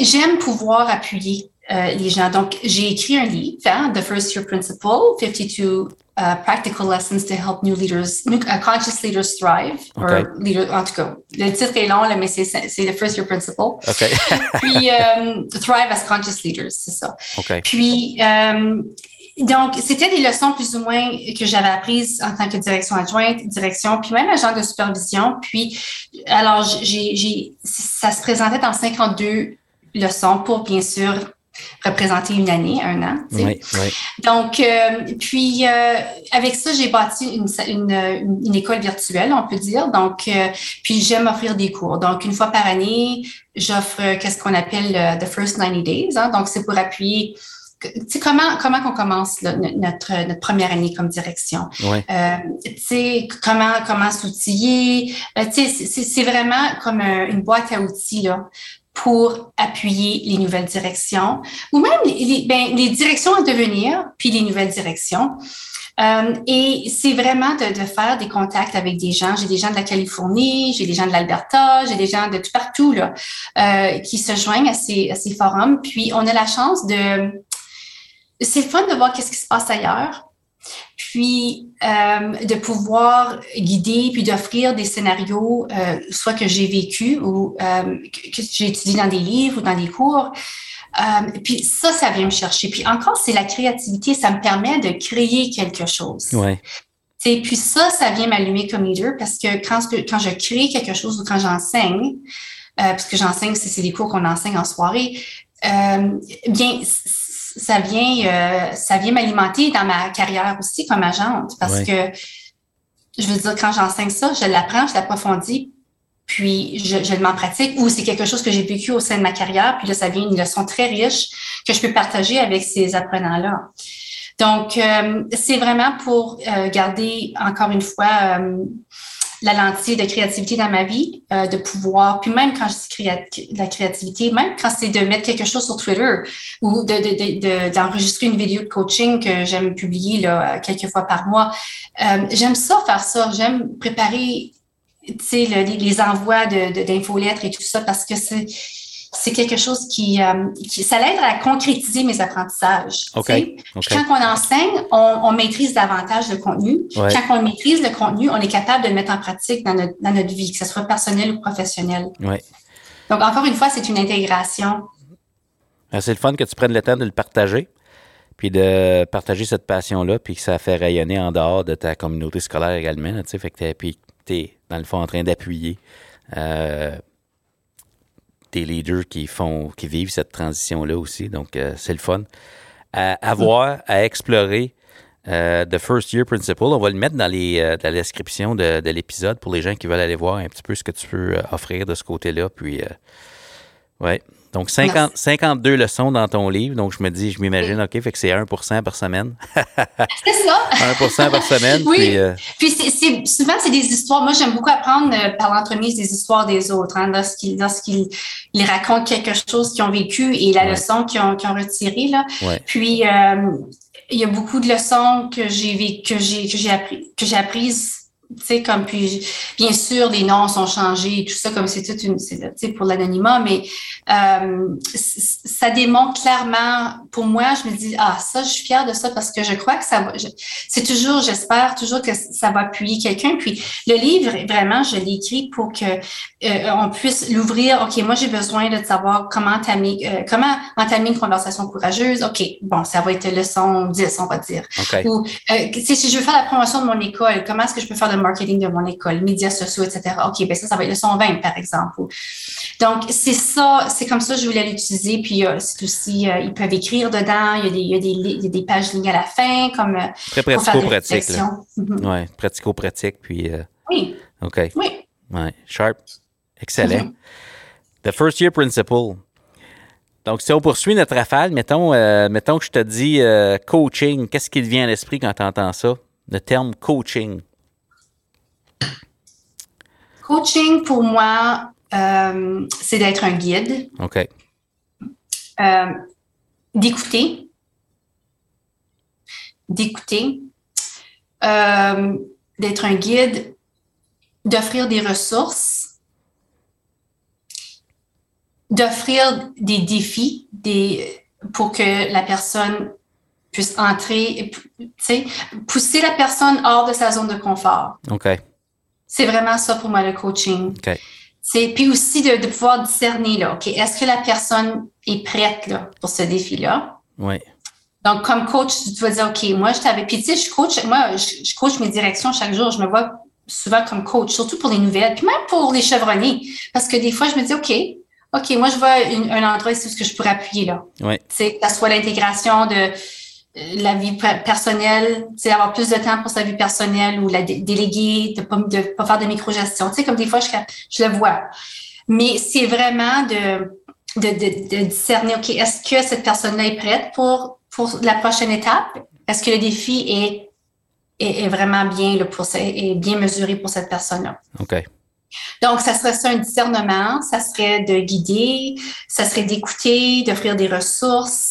j'aime pouvoir appuyer euh, les gens. Donc, j'ai écrit un livre, hein, The First Year Principle, 52 uh, Practical Lessons to Help New Leaders, new, uh, Conscious Leaders Thrive. Okay. Or leader, en tout cas, le titre est long, là, mais c'est The First Year Principle. Okay. Puis, um, Thrive as Conscious Leaders, c'est ça. Okay. Puis, um, donc, c'était des leçons plus ou moins que j'avais apprises en tant que direction adjointe, direction, puis même agent de supervision. Puis, alors, j'ai, j'ai, ça se présentait dans 52 leçons pour, bien sûr, représenter une année, un an. Oui, oui. Donc, euh, puis euh, avec ça, j'ai bâti une, une, une, école virtuelle, on peut dire. Donc, euh, puis j'aime offrir des cours. Donc, une fois par année, j'offre qu'est-ce qu'on appelle euh, the first 90 days. Hein? Donc, c'est pour appuyer tu sais, comment comment qu'on commence là, notre notre première année comme direction ouais. euh, tu sais comment comment s'outiller euh, tu sais c'est, c'est vraiment comme une boîte à outils là pour appuyer les nouvelles directions ou même les, ben, les directions à devenir, puis les nouvelles directions. Euh, et c'est vraiment de, de, faire des contacts avec des gens. J'ai des gens de la Californie, j'ai des gens de l'Alberta, j'ai des gens de tout partout là, euh, qui se joignent à ces, à ces forums. Puis on a la chance de... C'est fun de voir qu'est-ce qui se passe ailleurs puis euh, de pouvoir guider puis d'offrir des scénarios, euh, soit que j'ai vécu ou euh, que j'ai étudié dans des livres ou dans des cours. Puis ça, ça vient me chercher. Puis encore, c'est la créativité, ça me permet de créer quelque chose. Ouais. Et puis ça, ça vient m'allumer comme leader parce que quand, quand je crée quelque chose ou quand j'enseigne, puisque j'enseigne, c'est des cours qu'on enseigne en soirée, bien, ça vient, euh, ça vient m'alimenter dans ma carrière aussi comme agente parce Ouais. que je veux dire, quand j'enseigne ça, je l'apprends, je l'approfondis, puis je, je le mets en pratique ou c'est quelque chose que j'ai vécu au sein de ma carrière, puis là, ça vient une leçon très riche que je peux partager avec ces apprenants-là. Donc, euh, c'est vraiment pour euh, garder, encore une fois, la lentille de créativité dans ma vie, euh, de pouvoir, puis même quand je dis créa la créativité, même quand c'est de mettre quelque chose sur Twitter ou de, de, de, d'enregistrer une vidéo de coaching que j'aime publier là, quelques fois par mois, euh, j'aime ça, faire ça. J'aime préparer le, les, les envois d'infolettres et tout ça parce que c'est c'est quelque chose qui, euh, qui ça l'aide à concrétiser mes apprentissages. OK. tu sais. OK. Quand on enseigne, on, on maîtrise davantage le contenu. Ouais. Quand on maîtrise le contenu, on est capable de le mettre en pratique dans notre, dans notre vie, que ce soit personnel ou professionnel. Ouais. Donc, encore une fois, c'est une intégration. Ah, C'est le fun que tu prennes le temps de le partager, puis de partager cette passion-là, puis que ça fait rayonner en dehors de ta communauté scolaire également. là, tu sais, fait que puis t'es, dans le fond, en train d'appuyer euh, tes leaders qui font, qui vivent cette transition-là aussi. Donc, euh, c'est le fun. À, à voir, à explorer euh, The First Year Principle. On va le mettre dans, les, euh, dans la description de, de l'épisode pour les gens qui veulent aller voir un petit peu ce que tu peux offrir de ce côté-là. Puis, ouais. Donc, 50, Merci. 52 leçons dans ton livre. Donc, je me dis, je m'imagine, OK, fait que c'est 1% par semaine. C'est ça. 1 par semaine. Oui. Puis, euh, Puis souvent, c'est des histoires. Moi, j'aime beaucoup apprendre euh, par l'entremise des histoires des autres. Hein, lorsqu'ils, ils racontent quelque chose qu'ils ont vécu et la Ouais. leçon qu'ils ont, qu'ils ont retirée. Là. ouais. Puis, euh, il y a beaucoup de leçons que j'ai vé- que j'ai que j'ai appris que j'ai apprises. Tu sais, comme puis bien sûr les noms sont changés et tout ça comme c'est toute une tu sais pour l'anonymat mais euh, ça démontre clairement pour moi je me dis ah ça je suis fière de ça parce que je crois que ça va je- c'est toujours j'espère toujours que ça va appuyer quelqu'un. Puis le livre vraiment je l'ai écrit pour que euh, on puisse l'ouvrir. Ok moi j'ai besoin de savoir comment entamer euh, comment entamer une conversation courageuse. Ok bon ça va être leçon 10 on va dire. Ou euh, si je veux faire la promotion de mon école, comment est-ce que je peux faire le marketing de mon école, médias sociaux, etc. OK, ben ça, ça va être leçon 20, par exemple. Donc, c'est ça, c'est comme ça que je voulais l'utiliser. Puis, euh, c'est aussi, euh, ils peuvent écrire dedans. Il y a des, il y a des, il y a des pages lignes à la fin, comme euh, Très pratico-pratique. réflexions. Mhm. Ouais, pratico-pratique. Puis, euh, Oui, OK. oui. Ouais, sharp. Excellent. Mhm. The First Year Principle. Donc, si on poursuit notre rafale, mettons, euh, mettons que je te dis euh, coaching, qu'est-ce qui te vient à l'esprit quand tu entends ça? Le terme coaching. Coaching, pour moi, euh, c'est d'être un guide. OK. d'écouter. D'écouter. d'être un guide, d'offrir des ressources d'offrir des défis des, pour que la personne puisse entrer, pousser la personne hors de sa zone de confort. OK. C'est vraiment ça pour moi, le coaching. OK. Puis aussi de, pouvoir discerner, là, OK, est-ce que la personne est prête là, pour ce défi-là? Oui. Donc, comme coach, tu vas dire, OK, moi, je t'avais. Puis, tu sais, je coach, moi, je, coach mes directions chaque jour. Je me vois souvent comme coach, surtout pour les nouvelles, puis même pour les chevronnés. Parce que des fois, je me dis, OK, OK, moi, je vois un endroit ici où que je pourrais appuyer là. Oui. C'est que ça soit l'intégration de la vie personnelle, c'est avoir plus de temps pour sa vie personnelle ou la déléguer, de pas, de pas faire de micro-gestion. Tu sais, comme des fois, je, je le vois. Mais c'est vraiment de, de, de, discerner, OK, est-ce que cette personne-là est prête pour, pour la prochaine étape? Est-ce que le défi est, est, est vraiment bien, là, pour, est bien mesuré pour cette personne-là? OK. Donc, ça serait ça un discernement, ça serait de guider, ça serait d'écouter, d'offrir des ressources,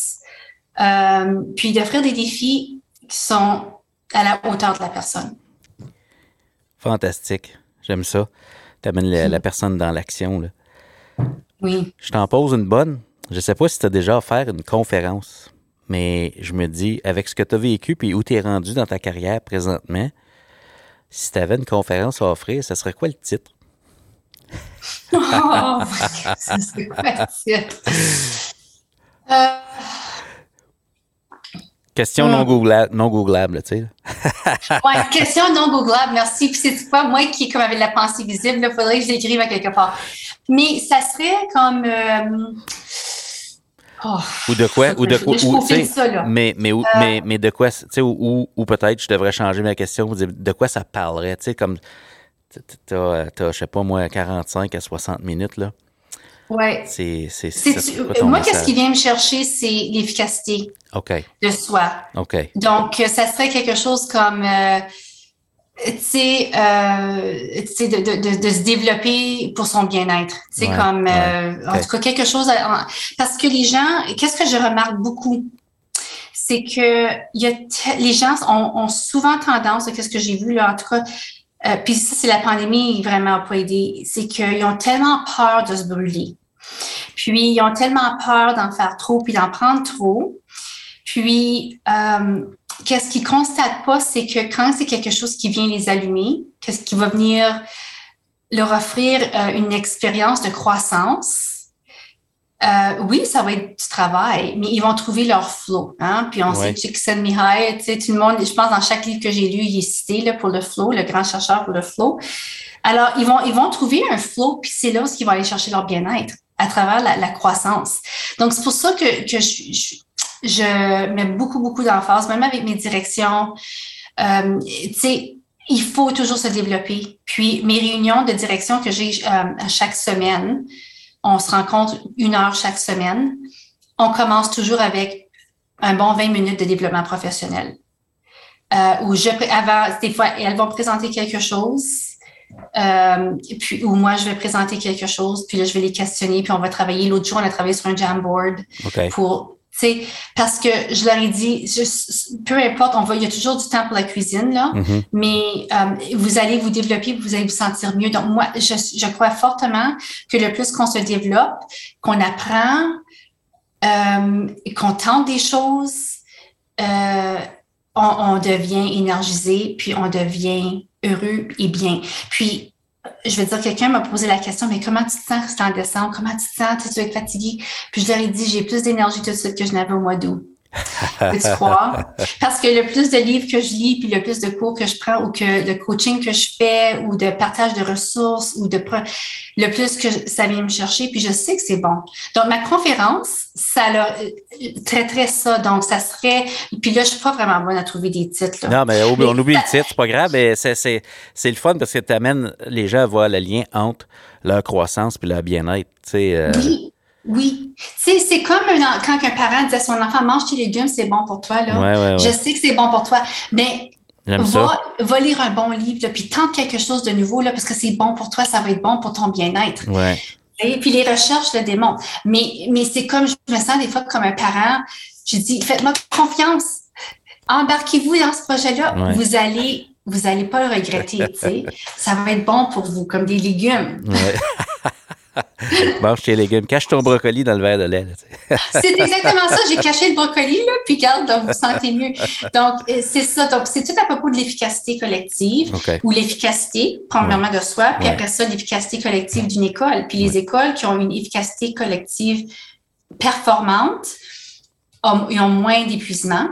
euh, puis d'offrir des défis qui sont à la hauteur de la personne. Fantastique. J'aime ça. Tu amènes la, personne dans l'action. Oui. Je t'en pose une bonne. Je ne sais pas si tu as déjà offert une conférence, mais je me dis, avec ce que tu as vécu puis où tu es rendu dans ta carrière présentement, si tu avais une conférence à offrir, ça serait quoi le titre? oh, c'est quoi euh... Question non, googlable, non googlable, tu sais. oui, question non googlable, merci. Puis c'est quoi, moi qui comme avec la pensée visible, il faudrait que je l'écrive à quelque part. Mais ça serait comme. Euh... Oh, ou de quoi, ou de quoi, ou, ça, là. Mais, mais, euh... mais, mais de quoi, tu sais, ou, ou peut-être je devrais changer ma question, de quoi ça parlerait, tu sais, comme tu as, je sais pas moi, 45 à 60 minutes, là. Oui. C'est, c'est, moi, qu'est-ce qui vient me chercher, c'est l'efficacité de soi. OK. Donc, euh, ça serait quelque chose comme, euh, tu sais, euh, de, de, de, se développer pour son bien-être. C'est comme, euh, en tout cas, quelque chose. parce que les gens, qu'est-ce que je remarque beaucoup? C'est que y a les gens ont, ont souvent tendance, qu'est-ce que j'ai vu là, en tout cas, euh, puis ça, c'est la pandémie vraiment pas aidé. C'est qu'ils ont tellement peur de se brûler. Puis ils ont tellement peur d'en faire trop puis d'en prendre trop. Puis euh, qu'est-ce qu'ils constatent pas, c'est que quand c'est quelque chose qui vient les allumer, qu'est-ce qui va venir leur offrir euh, une expérience de croissance, euh, oui, ça va être du travail, mais ils vont trouver leur flow. Hein? Puis on sait que Csikszentmihalyi, tu sais, tout le monde, je pense dans chaque livre que j'ai lu, il est cité là, pour le flow, le grand chercheur pour le flow. Alors, ils vont, ils vont trouver un flow, puis c'est là où ils vont aller chercher leur bien-être à travers la, la croissance. Donc, c'est pour ça que, que je, je, mets beaucoup, beaucoup d'emphase, même avec mes directions. Euh, tu sais, il faut toujours se développer. Puis, mes réunions de direction que j'ai euh, chaque semaine, on se rencontre une heure chaque semaine. On commence toujours avec un bon 20 minutes de développement professionnel. Euh, où je, avant, des fois, elles vont présenter quelque chose, euh, puis, ou moi, je vais présenter quelque chose, puis là, je vais les questionner, puis on va travailler. L'autre jour, on a travaillé sur un Jamboard pour parce que je leur ai dit, peu importe, on va, il y a toujours du temps pour la cuisine, là, mm-hmm. mais euh, vous allez vous développer, vous allez vous sentir mieux. Donc, moi, je, je crois fortement que le plus qu'on se développe, qu'on apprend, euh, qu'on tente des choses, euh, on, on, devient énergisé, puis on devient heureux et bien. Puis, je veux dire, quelqu'un m'a posé la question, mais comment tu te sens c'est en décembre? Comment tu te sens? Tu, être fatigué? Puis je leur ai dit, j'ai plus d'énergie tout de suite que je n'avais au mois d'août. crois? Parce que le plus de livres que je lis, puis le plus de cours que je prends, ou que le coaching que je fais, ou de partage de ressources, ou de le plus que ça vient me chercher, puis je sais que c'est bon. Donc, ma conférence, ça leur traiterait ça. Donc, ça serait. Puis là, je suis pas vraiment bonne à trouver des titres. Non, mais, on oublie le titre, c'est pas grave, mais c'est le fun parce que tu amènes les gens à voir le lien entre leur croissance et leur bien-être. Euh, oui. Oui. C'est comme quand un parent dit à son enfant, mange tes légumes, c'est bon pour toi. Là. Je sais que c'est bon pour toi. Mais va, va, lire un bon livre, puis tente quelque chose de nouveau, là, parce que c'est bon pour toi, ça va être bon pour ton bien-être. Et puis les recherches le démontrent. Mais, mais c'est comme je me sens des fois comme un parent. Je dis, faites-moi confiance. Embarquez-vous dans ce projet-là. Vous allez, vous allez pas le regretter. ça va être bon pour vous, comme des légumes. Mange tes légumes. Cache ton brocoli dans le verre de lait. c'est exactement ça. J'ai caché le brocoli, là, puis garde, donc vous sentez mieux. Donc, euh, c'est ça. Donc, c'est tout à propos de l'efficacité collective ou l'efficacité, premièrement, de soi, puis après ça, l'efficacité collective d'une école. Puis les écoles qui ont une efficacité collective performante, ont, ils ont moins d'épuisement.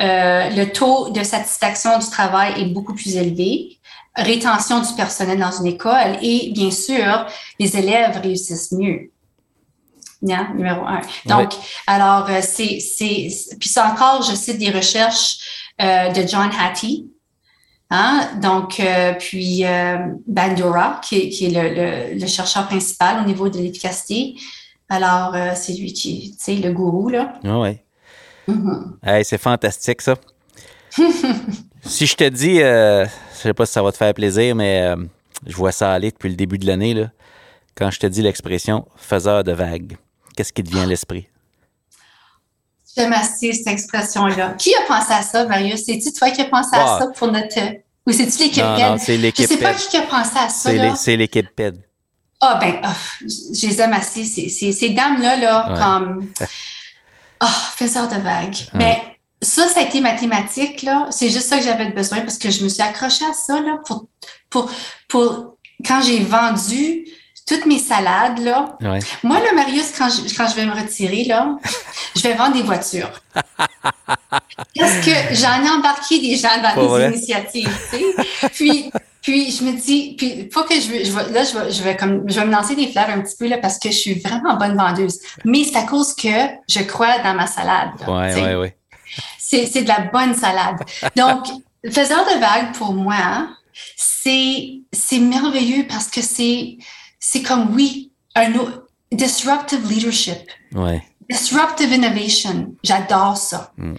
Euh, le taux de satisfaction du travail est beaucoup plus élevé rétention du personnel dans une école et bien sûr, les élèves réussissent mieux. Yeah, numéro un. Donc, alors, euh, c'est, c'est, puis ça encore, je cite des recherches euh, de John Hattie. Hein? Donc, euh, puis Bandura, qui, qui est le, le, chercheur principal au niveau de l'efficacité. Alors, c'est lui qui, tu sais, le gourou, là. Ah ouais. Mm-hmm. c'est fantastique, ça. si je te dis, sais pas si ça va te faire plaisir, mais euh, je vois ça aller depuis le début de l'année. Là, quand je te dis l'expression faiseur de vagues, qu'est-ce qui te vient à l'esprit? J'aime assez cette expression-là. Qui a pensé à ça, Marius? C'est-tu toi qui as pensé à ah. ça pour notre. Ou c'est-tu l'équipe PED? Non, c'est l'équipe Je sais pas qui a pensé à ça. C'est l'équipe PED. Ah, ben, oh, je les aime assez. Ces dames-là, là, comme. Ah, oh, faiseur de vagues. Mais ça, ça a été mathématique, là. C'est juste ça que j'avais besoin parce que je me suis accrochée à ça, là, pour, pour, pour quand j'ai vendu toutes mes salades, là. Moi, le Marius, quand je, quand je vais me retirer, là, je vais vendre des voitures. parce que j'en ai embarqué des gens dans les initiatives, tu sais. Puis, puis je me dis, puis faut que je, je vais, là, je vais, je vais comme, je vais me lancer des fleurs un petit peu là parce que je suis vraiment bonne vendeuse. Mais c'est à cause que je crois dans ma salade. Oui, oui, oui c'est de la bonne salade. Donc, faiseur de vagues, pour moi, c'est merveilleux parce que c'est comme, oui, un disruptive leadership. Ouais. Disruptive innovation. J'adore ça. Mm.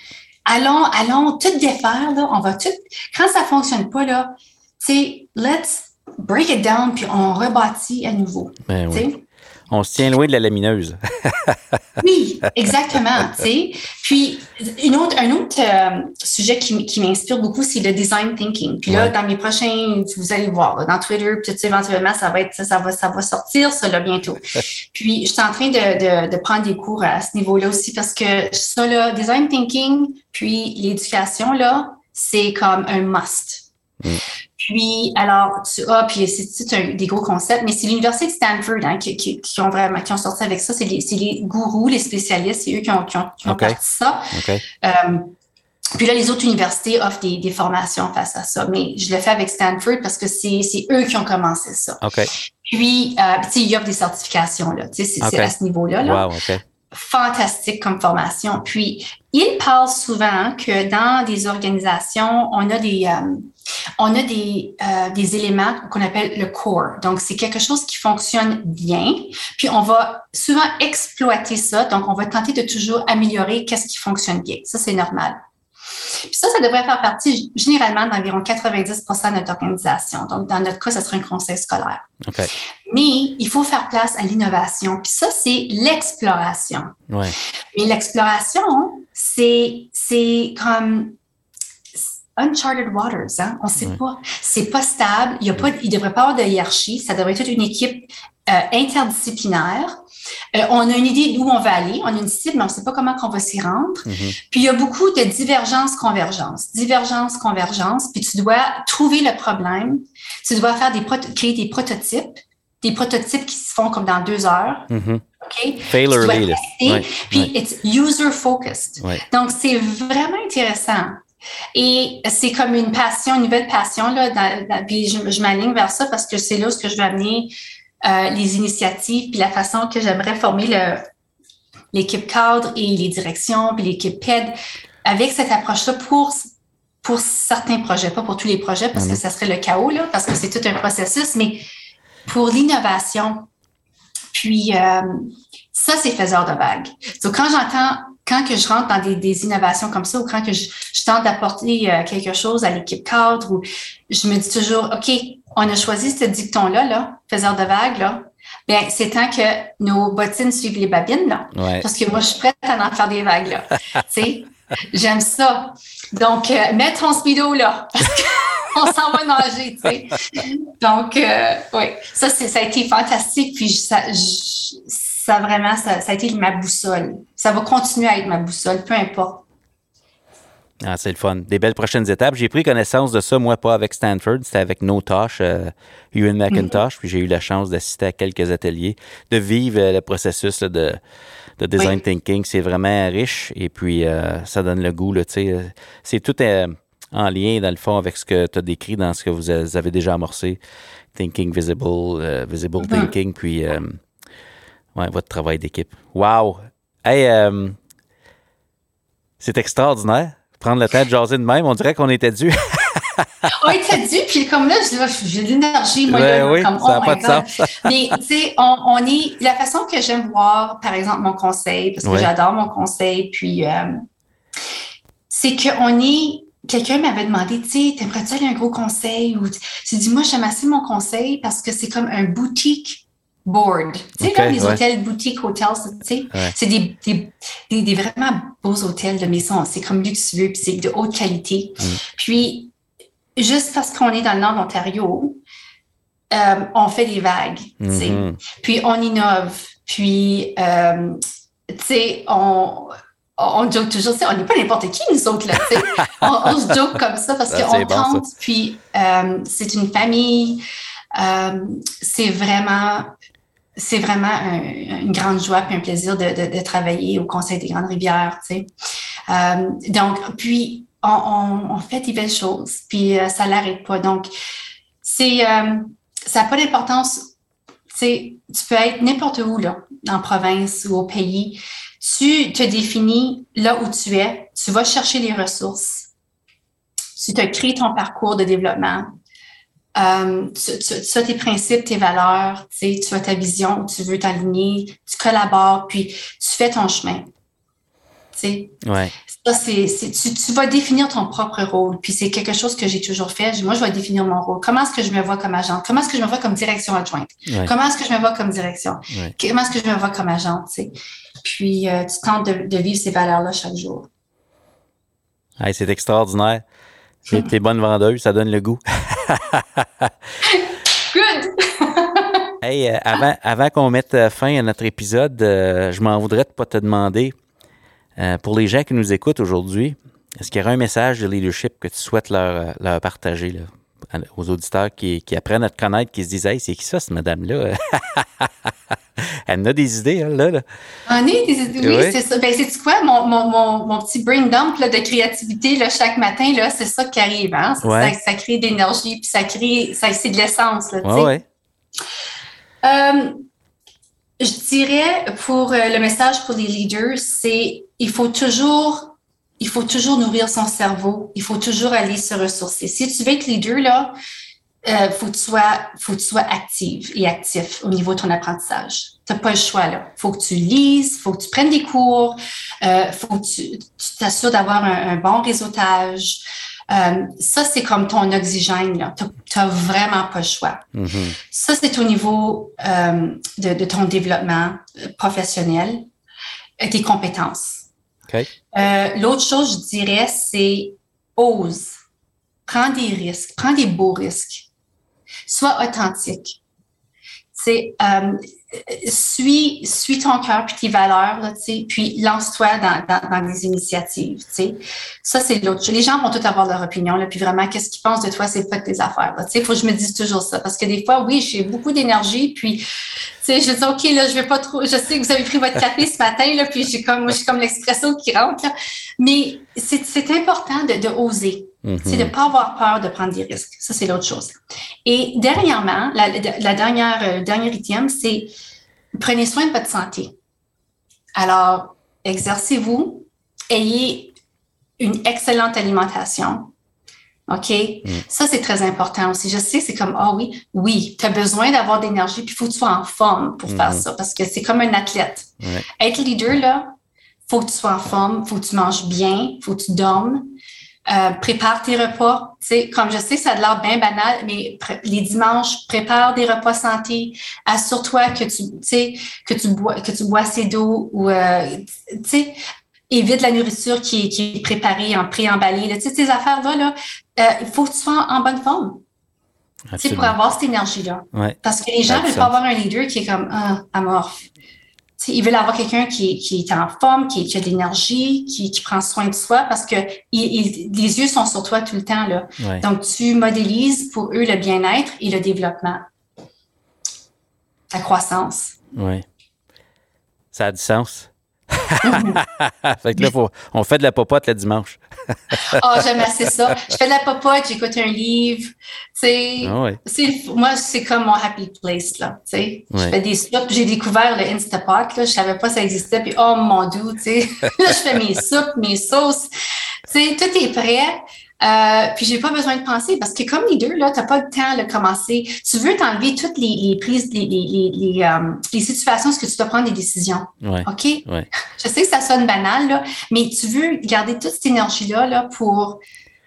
Allons, allons tout défaire, là. On va tout. Quand ça fonctionne pas, là, c'est let's break it down puis on rebâtit à nouveau. Ben oui on se tient loin de la lamineuse. oui, exactement. Puis, une autre, un autre euh, sujet qui, m'inspire beaucoup, c'est le design thinking. Puis là, dans mes prochains, vous allez voir, dans Twitter, peut-être éventuellement, ça va être ça, va, ça va sortir, ça là, bientôt. Puis, je suis en train de, de, prendre des cours à ce niveau-là aussi parce que ça, là, design thinking, puis l'éducation, là, c'est comme un must. Mm. Puis, alors, tu as, puis c'est des gros concepts, mais c'est l'Université de Stanford hein, qui, qui, qui, ont vraiment, qui ont sorti avec ça. C'est les, les, gourous, les spécialistes, c'est eux qui ont, qui ont, qui ont parti ça. Euh, puis là, les autres universités offrent des, des, formations face à ça, mais je le fais avec Stanford parce que c'est eux qui ont commencé ça. Puis, euh, tu sais, ils offrent des certifications, là. Tu sais, c'est à ce niveau-là. Là. Wow, fantastique comme formation. Puis, il parle souvent que dans des organisations, on a des, euh, on a des, euh, des éléments qu'on appelle le core. Donc, c'est quelque chose qui fonctionne bien. Puis, on va souvent exploiter ça. Donc, on va tenter de toujours améliorer qu'est-ce qui fonctionne bien. Ça, c'est normal. Puis ça, ça devrait faire partie généralement d'environ 90 de notre organisation. Donc, dans notre cas, ce serait un conseil scolaire. Mais il faut faire place à l'innovation. Puis ça, c'est l'exploration. Ouais. Mais l'exploration, c'est comme uncharted waters. Hein? On ne sait pas. C'est pas stable. Il ne devrait pas avoir de hiérarchie. Ça devrait être une équipe euh, interdisciplinaire. Euh, on a une idée d'où on va aller, on a une cible, mais on ne sait pas comment on va s'y rendre. Mm-hmm. Puis il y a beaucoup de divergence, convergence, divergence, convergence. Puis tu dois trouver le problème. Tu dois faire des créer des prototypes, des prototypes qui se font comme dans deux heures. Mm-hmm. OK? Failure Puis it's user focused. Donc c'est vraiment intéressant. Et c'est comme une passion, une nouvelle passion. Là, puis je, je m'aligne vers ça parce que c'est là où je veux amener euh, les initiatives, puis la façon que j'aimerais former l'équipe cadre et les directions, puis l'équipe PED avec cette approche-là pour, pour certains projets, pas pour tous les projets parce que mhm. ça serait le chaos, là, parce que c'est tout un processus, mais pour l'innovation. Puis, euh, Ça, c'est faiseur de vagues. Donc, quand j'entends, quand que je rentre dans des, innovations comme ça, ou quand que je, tente d'apporter euh, quelque chose à l'équipe cadre, ou je me dis toujours, OK, on a choisi ce dicton-là, là, faiseur de vagues, là. Bien, c'est temps que nos bottines suivent les babines, là. Parce que moi, je suis prête à en faire des vagues, là. tu sais, j'aime ça. Donc, euh, mets ton speedo, là. on s'en va nager, tu sais. Donc, euh, oui, ça, ça a été fantastique. Puis, ça, ça vraiment, ça, a été ma boussole. Ça va continuer à être ma boussole, peu importe. Ah, c'est le fun. Des belles prochaines étapes. J'ai pris connaissance de ça, moi, pas avec Stanford, c'était avec No Tosh, euh, Ewan McIntosh, puis j'ai eu la chance d'assister à quelques ateliers, de vivre euh, le processus de, de design thinking. C'est vraiment riche et puis euh, ça donne le goût. C'est tout en lien, dans le fond, avec ce que tu as décrit dans ce que vous avez déjà amorcé. Thinking visible, visible mm-hmm. thinking, puis ouais, votre travail d'équipe. Wow! Hey, c'est extraordinaire prendre le temps de jaser de même. On dirait qu'on était dû. on était dû, puis comme là, j'ai de l'énergie, moi, ben oui, comme, ça n'a oh pas de sens. Mais, tu sais, on, est, la façon que j'aime voir, par exemple, mon conseil, parce que j'adore mon conseil, puis, euh, c'est qu'on est, quelqu'un m'avait demandé, tu sais, t'aimerais-tu aller un gros conseil? Ou, j'ai dit, moi, j'aime assez mon conseil parce que c'est comme un boutique board. Tu sais, les hôtels, boutiques, hôtels, tu sais, c'est des, des, des, vraiment beaux hôtels de maison. C'est comme luxueux, puis c'est de haute qualité. Mm. Puis, juste parce qu'on est dans le nord d'Ontario, euh, on fait des vagues, tu sais. Mm-hmm. Puis, on innove. Puis, euh, tu sais, on on joke toujours, on n'est pas n'importe qui, nous autres, là, on, se joke comme ça parce qu'on tente, puis euh, c'est une famille, c'est vraiment c'est vraiment une grande joie et un plaisir de, de, de, travailler au Conseil des Grandes Rivières. Tu sais. Euh, donc, puis, on, on, on, fait des belles choses, puis euh, ça l'arrête pas. Donc, c'est euh, ça n'a pas d'importance. Tu peux être n'importe où, là, en province ou au pays. Tu te définis là où tu es. Tu vas chercher les ressources. Tu te crées ton parcours de développement euh, tu, as tes principes, tes valeurs, tu as ta vision, tu veux t'aligner, tu collabores, puis tu fais ton chemin. Ouais. Ça, c'est, tu, tu, vas définir ton propre rôle. Puis c'est quelque chose que j'ai toujours fait. Moi, je vais définir mon rôle. Comment est-ce que je me vois comme agent? Comment est-ce que je me vois comme direction adjointe? Comment est-ce que je me vois comme direction? Comment est-ce que je me vois comme agent? Puis euh, tu tentes de, de, vivre ces valeurs-là chaque jour. c'est extraordinaire. T'es bonne vendeuse, ça donne le goût. Good! hey, euh, avant, avant qu'on mette euh, fin à notre épisode, euh, je m'en voudrais de pas te demander, pour les gens qui nous écoutent aujourd'hui, est-ce qu'il y aurait un message de leadership que tu souhaites leur, leur partager là, aux auditeurs qui, qui, apprennent à te connaître, qui se disent Hey, c'est qui ça, cette madame-là? Elle a des idées, elle, là. là. On est des idées, oui, c'est ça. Ben, c'est quoi, mon, mon, mon, mon, petit brain dump là, de créativité là, chaque matin, là, c'est ça qui arrive. Hein? Ça, ça, crée de l'énergie, puis ça crée, ça, c'est de l'essence. Là, ouais, ouais. Euh, je dirais pour euh, le message pour les leaders, c'est il faut toujours il faut toujours nourrir son cerveau. Il faut toujours aller se ressourcer. Si tu veux être leader, là, euh, faut que tu sois, faut que tu sois active et actif au niveau de ton apprentissage. Tu n'as pas le choix, là. Faut que tu lises, faut que tu prennes des cours, euh, faut que tu t'assures d'avoir un, bon réseautage. Euh, ça, c'est comme ton oxygène, Tu n'as vraiment pas le choix. Mm-hmm. Ça, c'est au niveau euh, de, de, ton développement professionnel, tes compétences. Euh, l'autre chose, je dirais, c'est ose. Prends des risques, prends des beaux risques. Sois authentique. Euh, suis, suis ton cœur puis tes valeurs, là, puis lance-toi dans, dans, des initiatives. Ça, c'est l'autre. Les gens vont tout avoir leur opinion, là, puis vraiment, qu'est-ce qu'ils pensent de toi, c'est pas de tes affaires. Il faut que je me dise toujours ça. Parce que des fois, oui, j'ai beaucoup d'énergie, puis je dis, OK, là, je vais pas trop, je sais que vous avez pris votre café ce matin, là, puis j'ai comme, moi, j'ai comme l'expresso qui rentre. Mais c'est important de, de oser. C'est de ne pas avoir peur de prendre des risques. Ça, c'est l'autre chose. Et dernièrement, la, la dernière, euh, dernier item, c'est prenez soin de votre santé. Alors, exercez-vous, ayez une excellente alimentation, OK? Mm. Ça, c'est très important aussi. Je sais, c'est comme, ah oh, oui, oui, tu as besoin d'avoir d'énergie, puis il faut que tu sois en forme pour faire mm-hmm. ça, parce que c'est comme un athlète. Être leader, là, faut que tu sois en forme, faut que tu manges bien, faut que tu dormes. Euh, prépare tes repas. sais, comme je sais, ça a l'air bien banal, mais les dimanches, prépare des repas santé. Assure-toi que tu, sais, que tu bois, que tu bois assez d'eau ou, euh, tu sais, évite la nourriture qui est, qui est préparée en pré-emballé. Tu sais, ces affaires-là, là, euh, il faut que tu sois en, bonne forme. pour avoir cette énergie-là. Parce que les gens ne veulent pas avoir un leader qui est comme ah, amorphe ils veulent avoir quelqu'un qui, qui, est en forme, qui, qui a de l'énergie, qui, qui, prend soin de soi parce que les yeux sont sur toi tout le temps. Là. Donc, tu modélises pour eux le bien-être et le développement, la croissance. Oui. Ça a du sens. fait que là, on fait de la popote le dimanche. oh, j'aime assez ça. Je fais de la popote, j'écoute un livre. Ah moi, c'est comme mon happy place. Là, Je fais des soupes. J'ai découvert le Instapot. Là, je ne savais pas que ça existait. Puis, oh mon dieu, là, je fais mes soupes, mes sauces. tout est prêt. Euh, puis j'ai pas besoin de penser parce que comme les deux, là, t'as pas le temps de commencer. Tu veux t'enlever toutes les, prises, les, les, les, euh, les, situations où tu dois prendre des décisions. OK? Je sais que ça sonne banal, là, mais tu veux garder toute cette énergie-là là, pour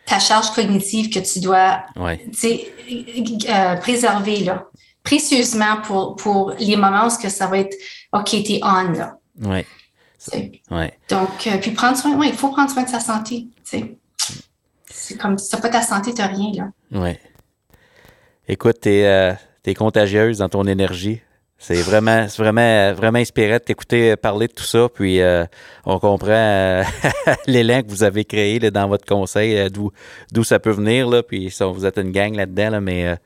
ta charge cognitive que tu dois euh, préserver là, précieusement pour, pour les moments où que ça va être OK, t'es on là. Oui. Ouais. Donc, puis prendre soin, oui, il faut prendre soin de sa santé. C'est comme si pas ta santé, tu rien, là. Oui. Écoute, tu es, euh, contagieuse dans ton énergie. C'est vraiment, vraiment, vraiment inspirant de t'écouter parler de tout ça. Puis euh, on comprend euh, l'élan que vous avez créé dans votre conseil, d'où, ça peut venir. Là, puis vous êtes une gang là-dedans, mais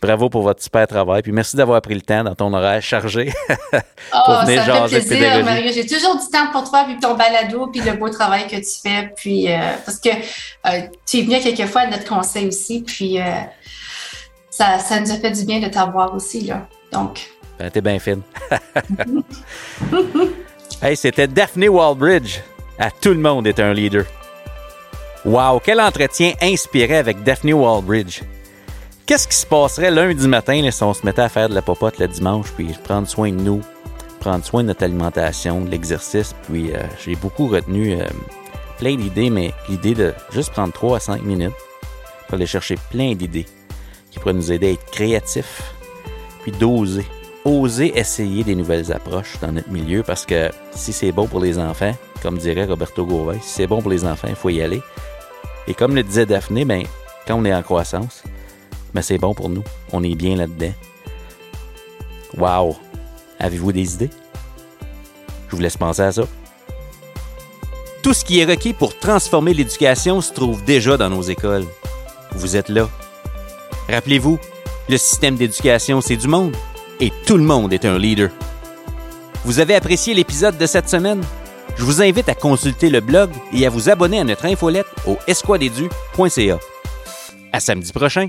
bravo pour votre super travail. Puis merci d'avoir pris le temps dans ton horaire chargé. oh, ça fait plaisir, Mario. J'ai toujours du temps pour toi, puis ton balado, puis le beau travail que tu fais. Puis, euh, parce que euh, tu es venu quelquefois à notre conseil aussi. Puis, euh, ça, ça, nous a fait du bien de t'avoir aussi. Là. Donc. Ben, t'es bien fine. hey, c'était Daphne Wallbridge. À tout le monde est un leader. Wow, quel entretien inspiré avec Daphne Wallbridge. Qu'est-ce qui se passerait lundi matin si on se mettait à faire de la popote le dimanche, puis prendre soin de nous, prendre soin de notre alimentation, de l'exercice, puis euh, j'ai beaucoup retenu euh, plein d'idées, mais l'idée de juste prendre 3 à 5 minutes pour aller chercher plein d'idées qui pourraient nous aider à être créatifs, puis d'oser. Oser essayer des nouvelles approches dans notre milieu parce que si c'est bon pour les enfants, comme dirait Roberto Gouvet, si c'est bon pour les enfants, il faut y aller. Et comme le disait Daphné, ben, quand on est en croissance, mais c'est bon pour nous. On est bien là-dedans. Wow! Avez-vous des idées? Je vous laisse penser à ça. Tout ce qui est requis pour transformer l'éducation se trouve déjà dans nos écoles. Vous êtes là. Rappelez-vous, le système d'éducation, c'est du monde et tout le monde est un leader. Vous avez apprécié l'épisode de cette semaine? Je vous invite à consulter le blog et à vous abonner à notre infolette au esquadedu.ca. À samedi prochain!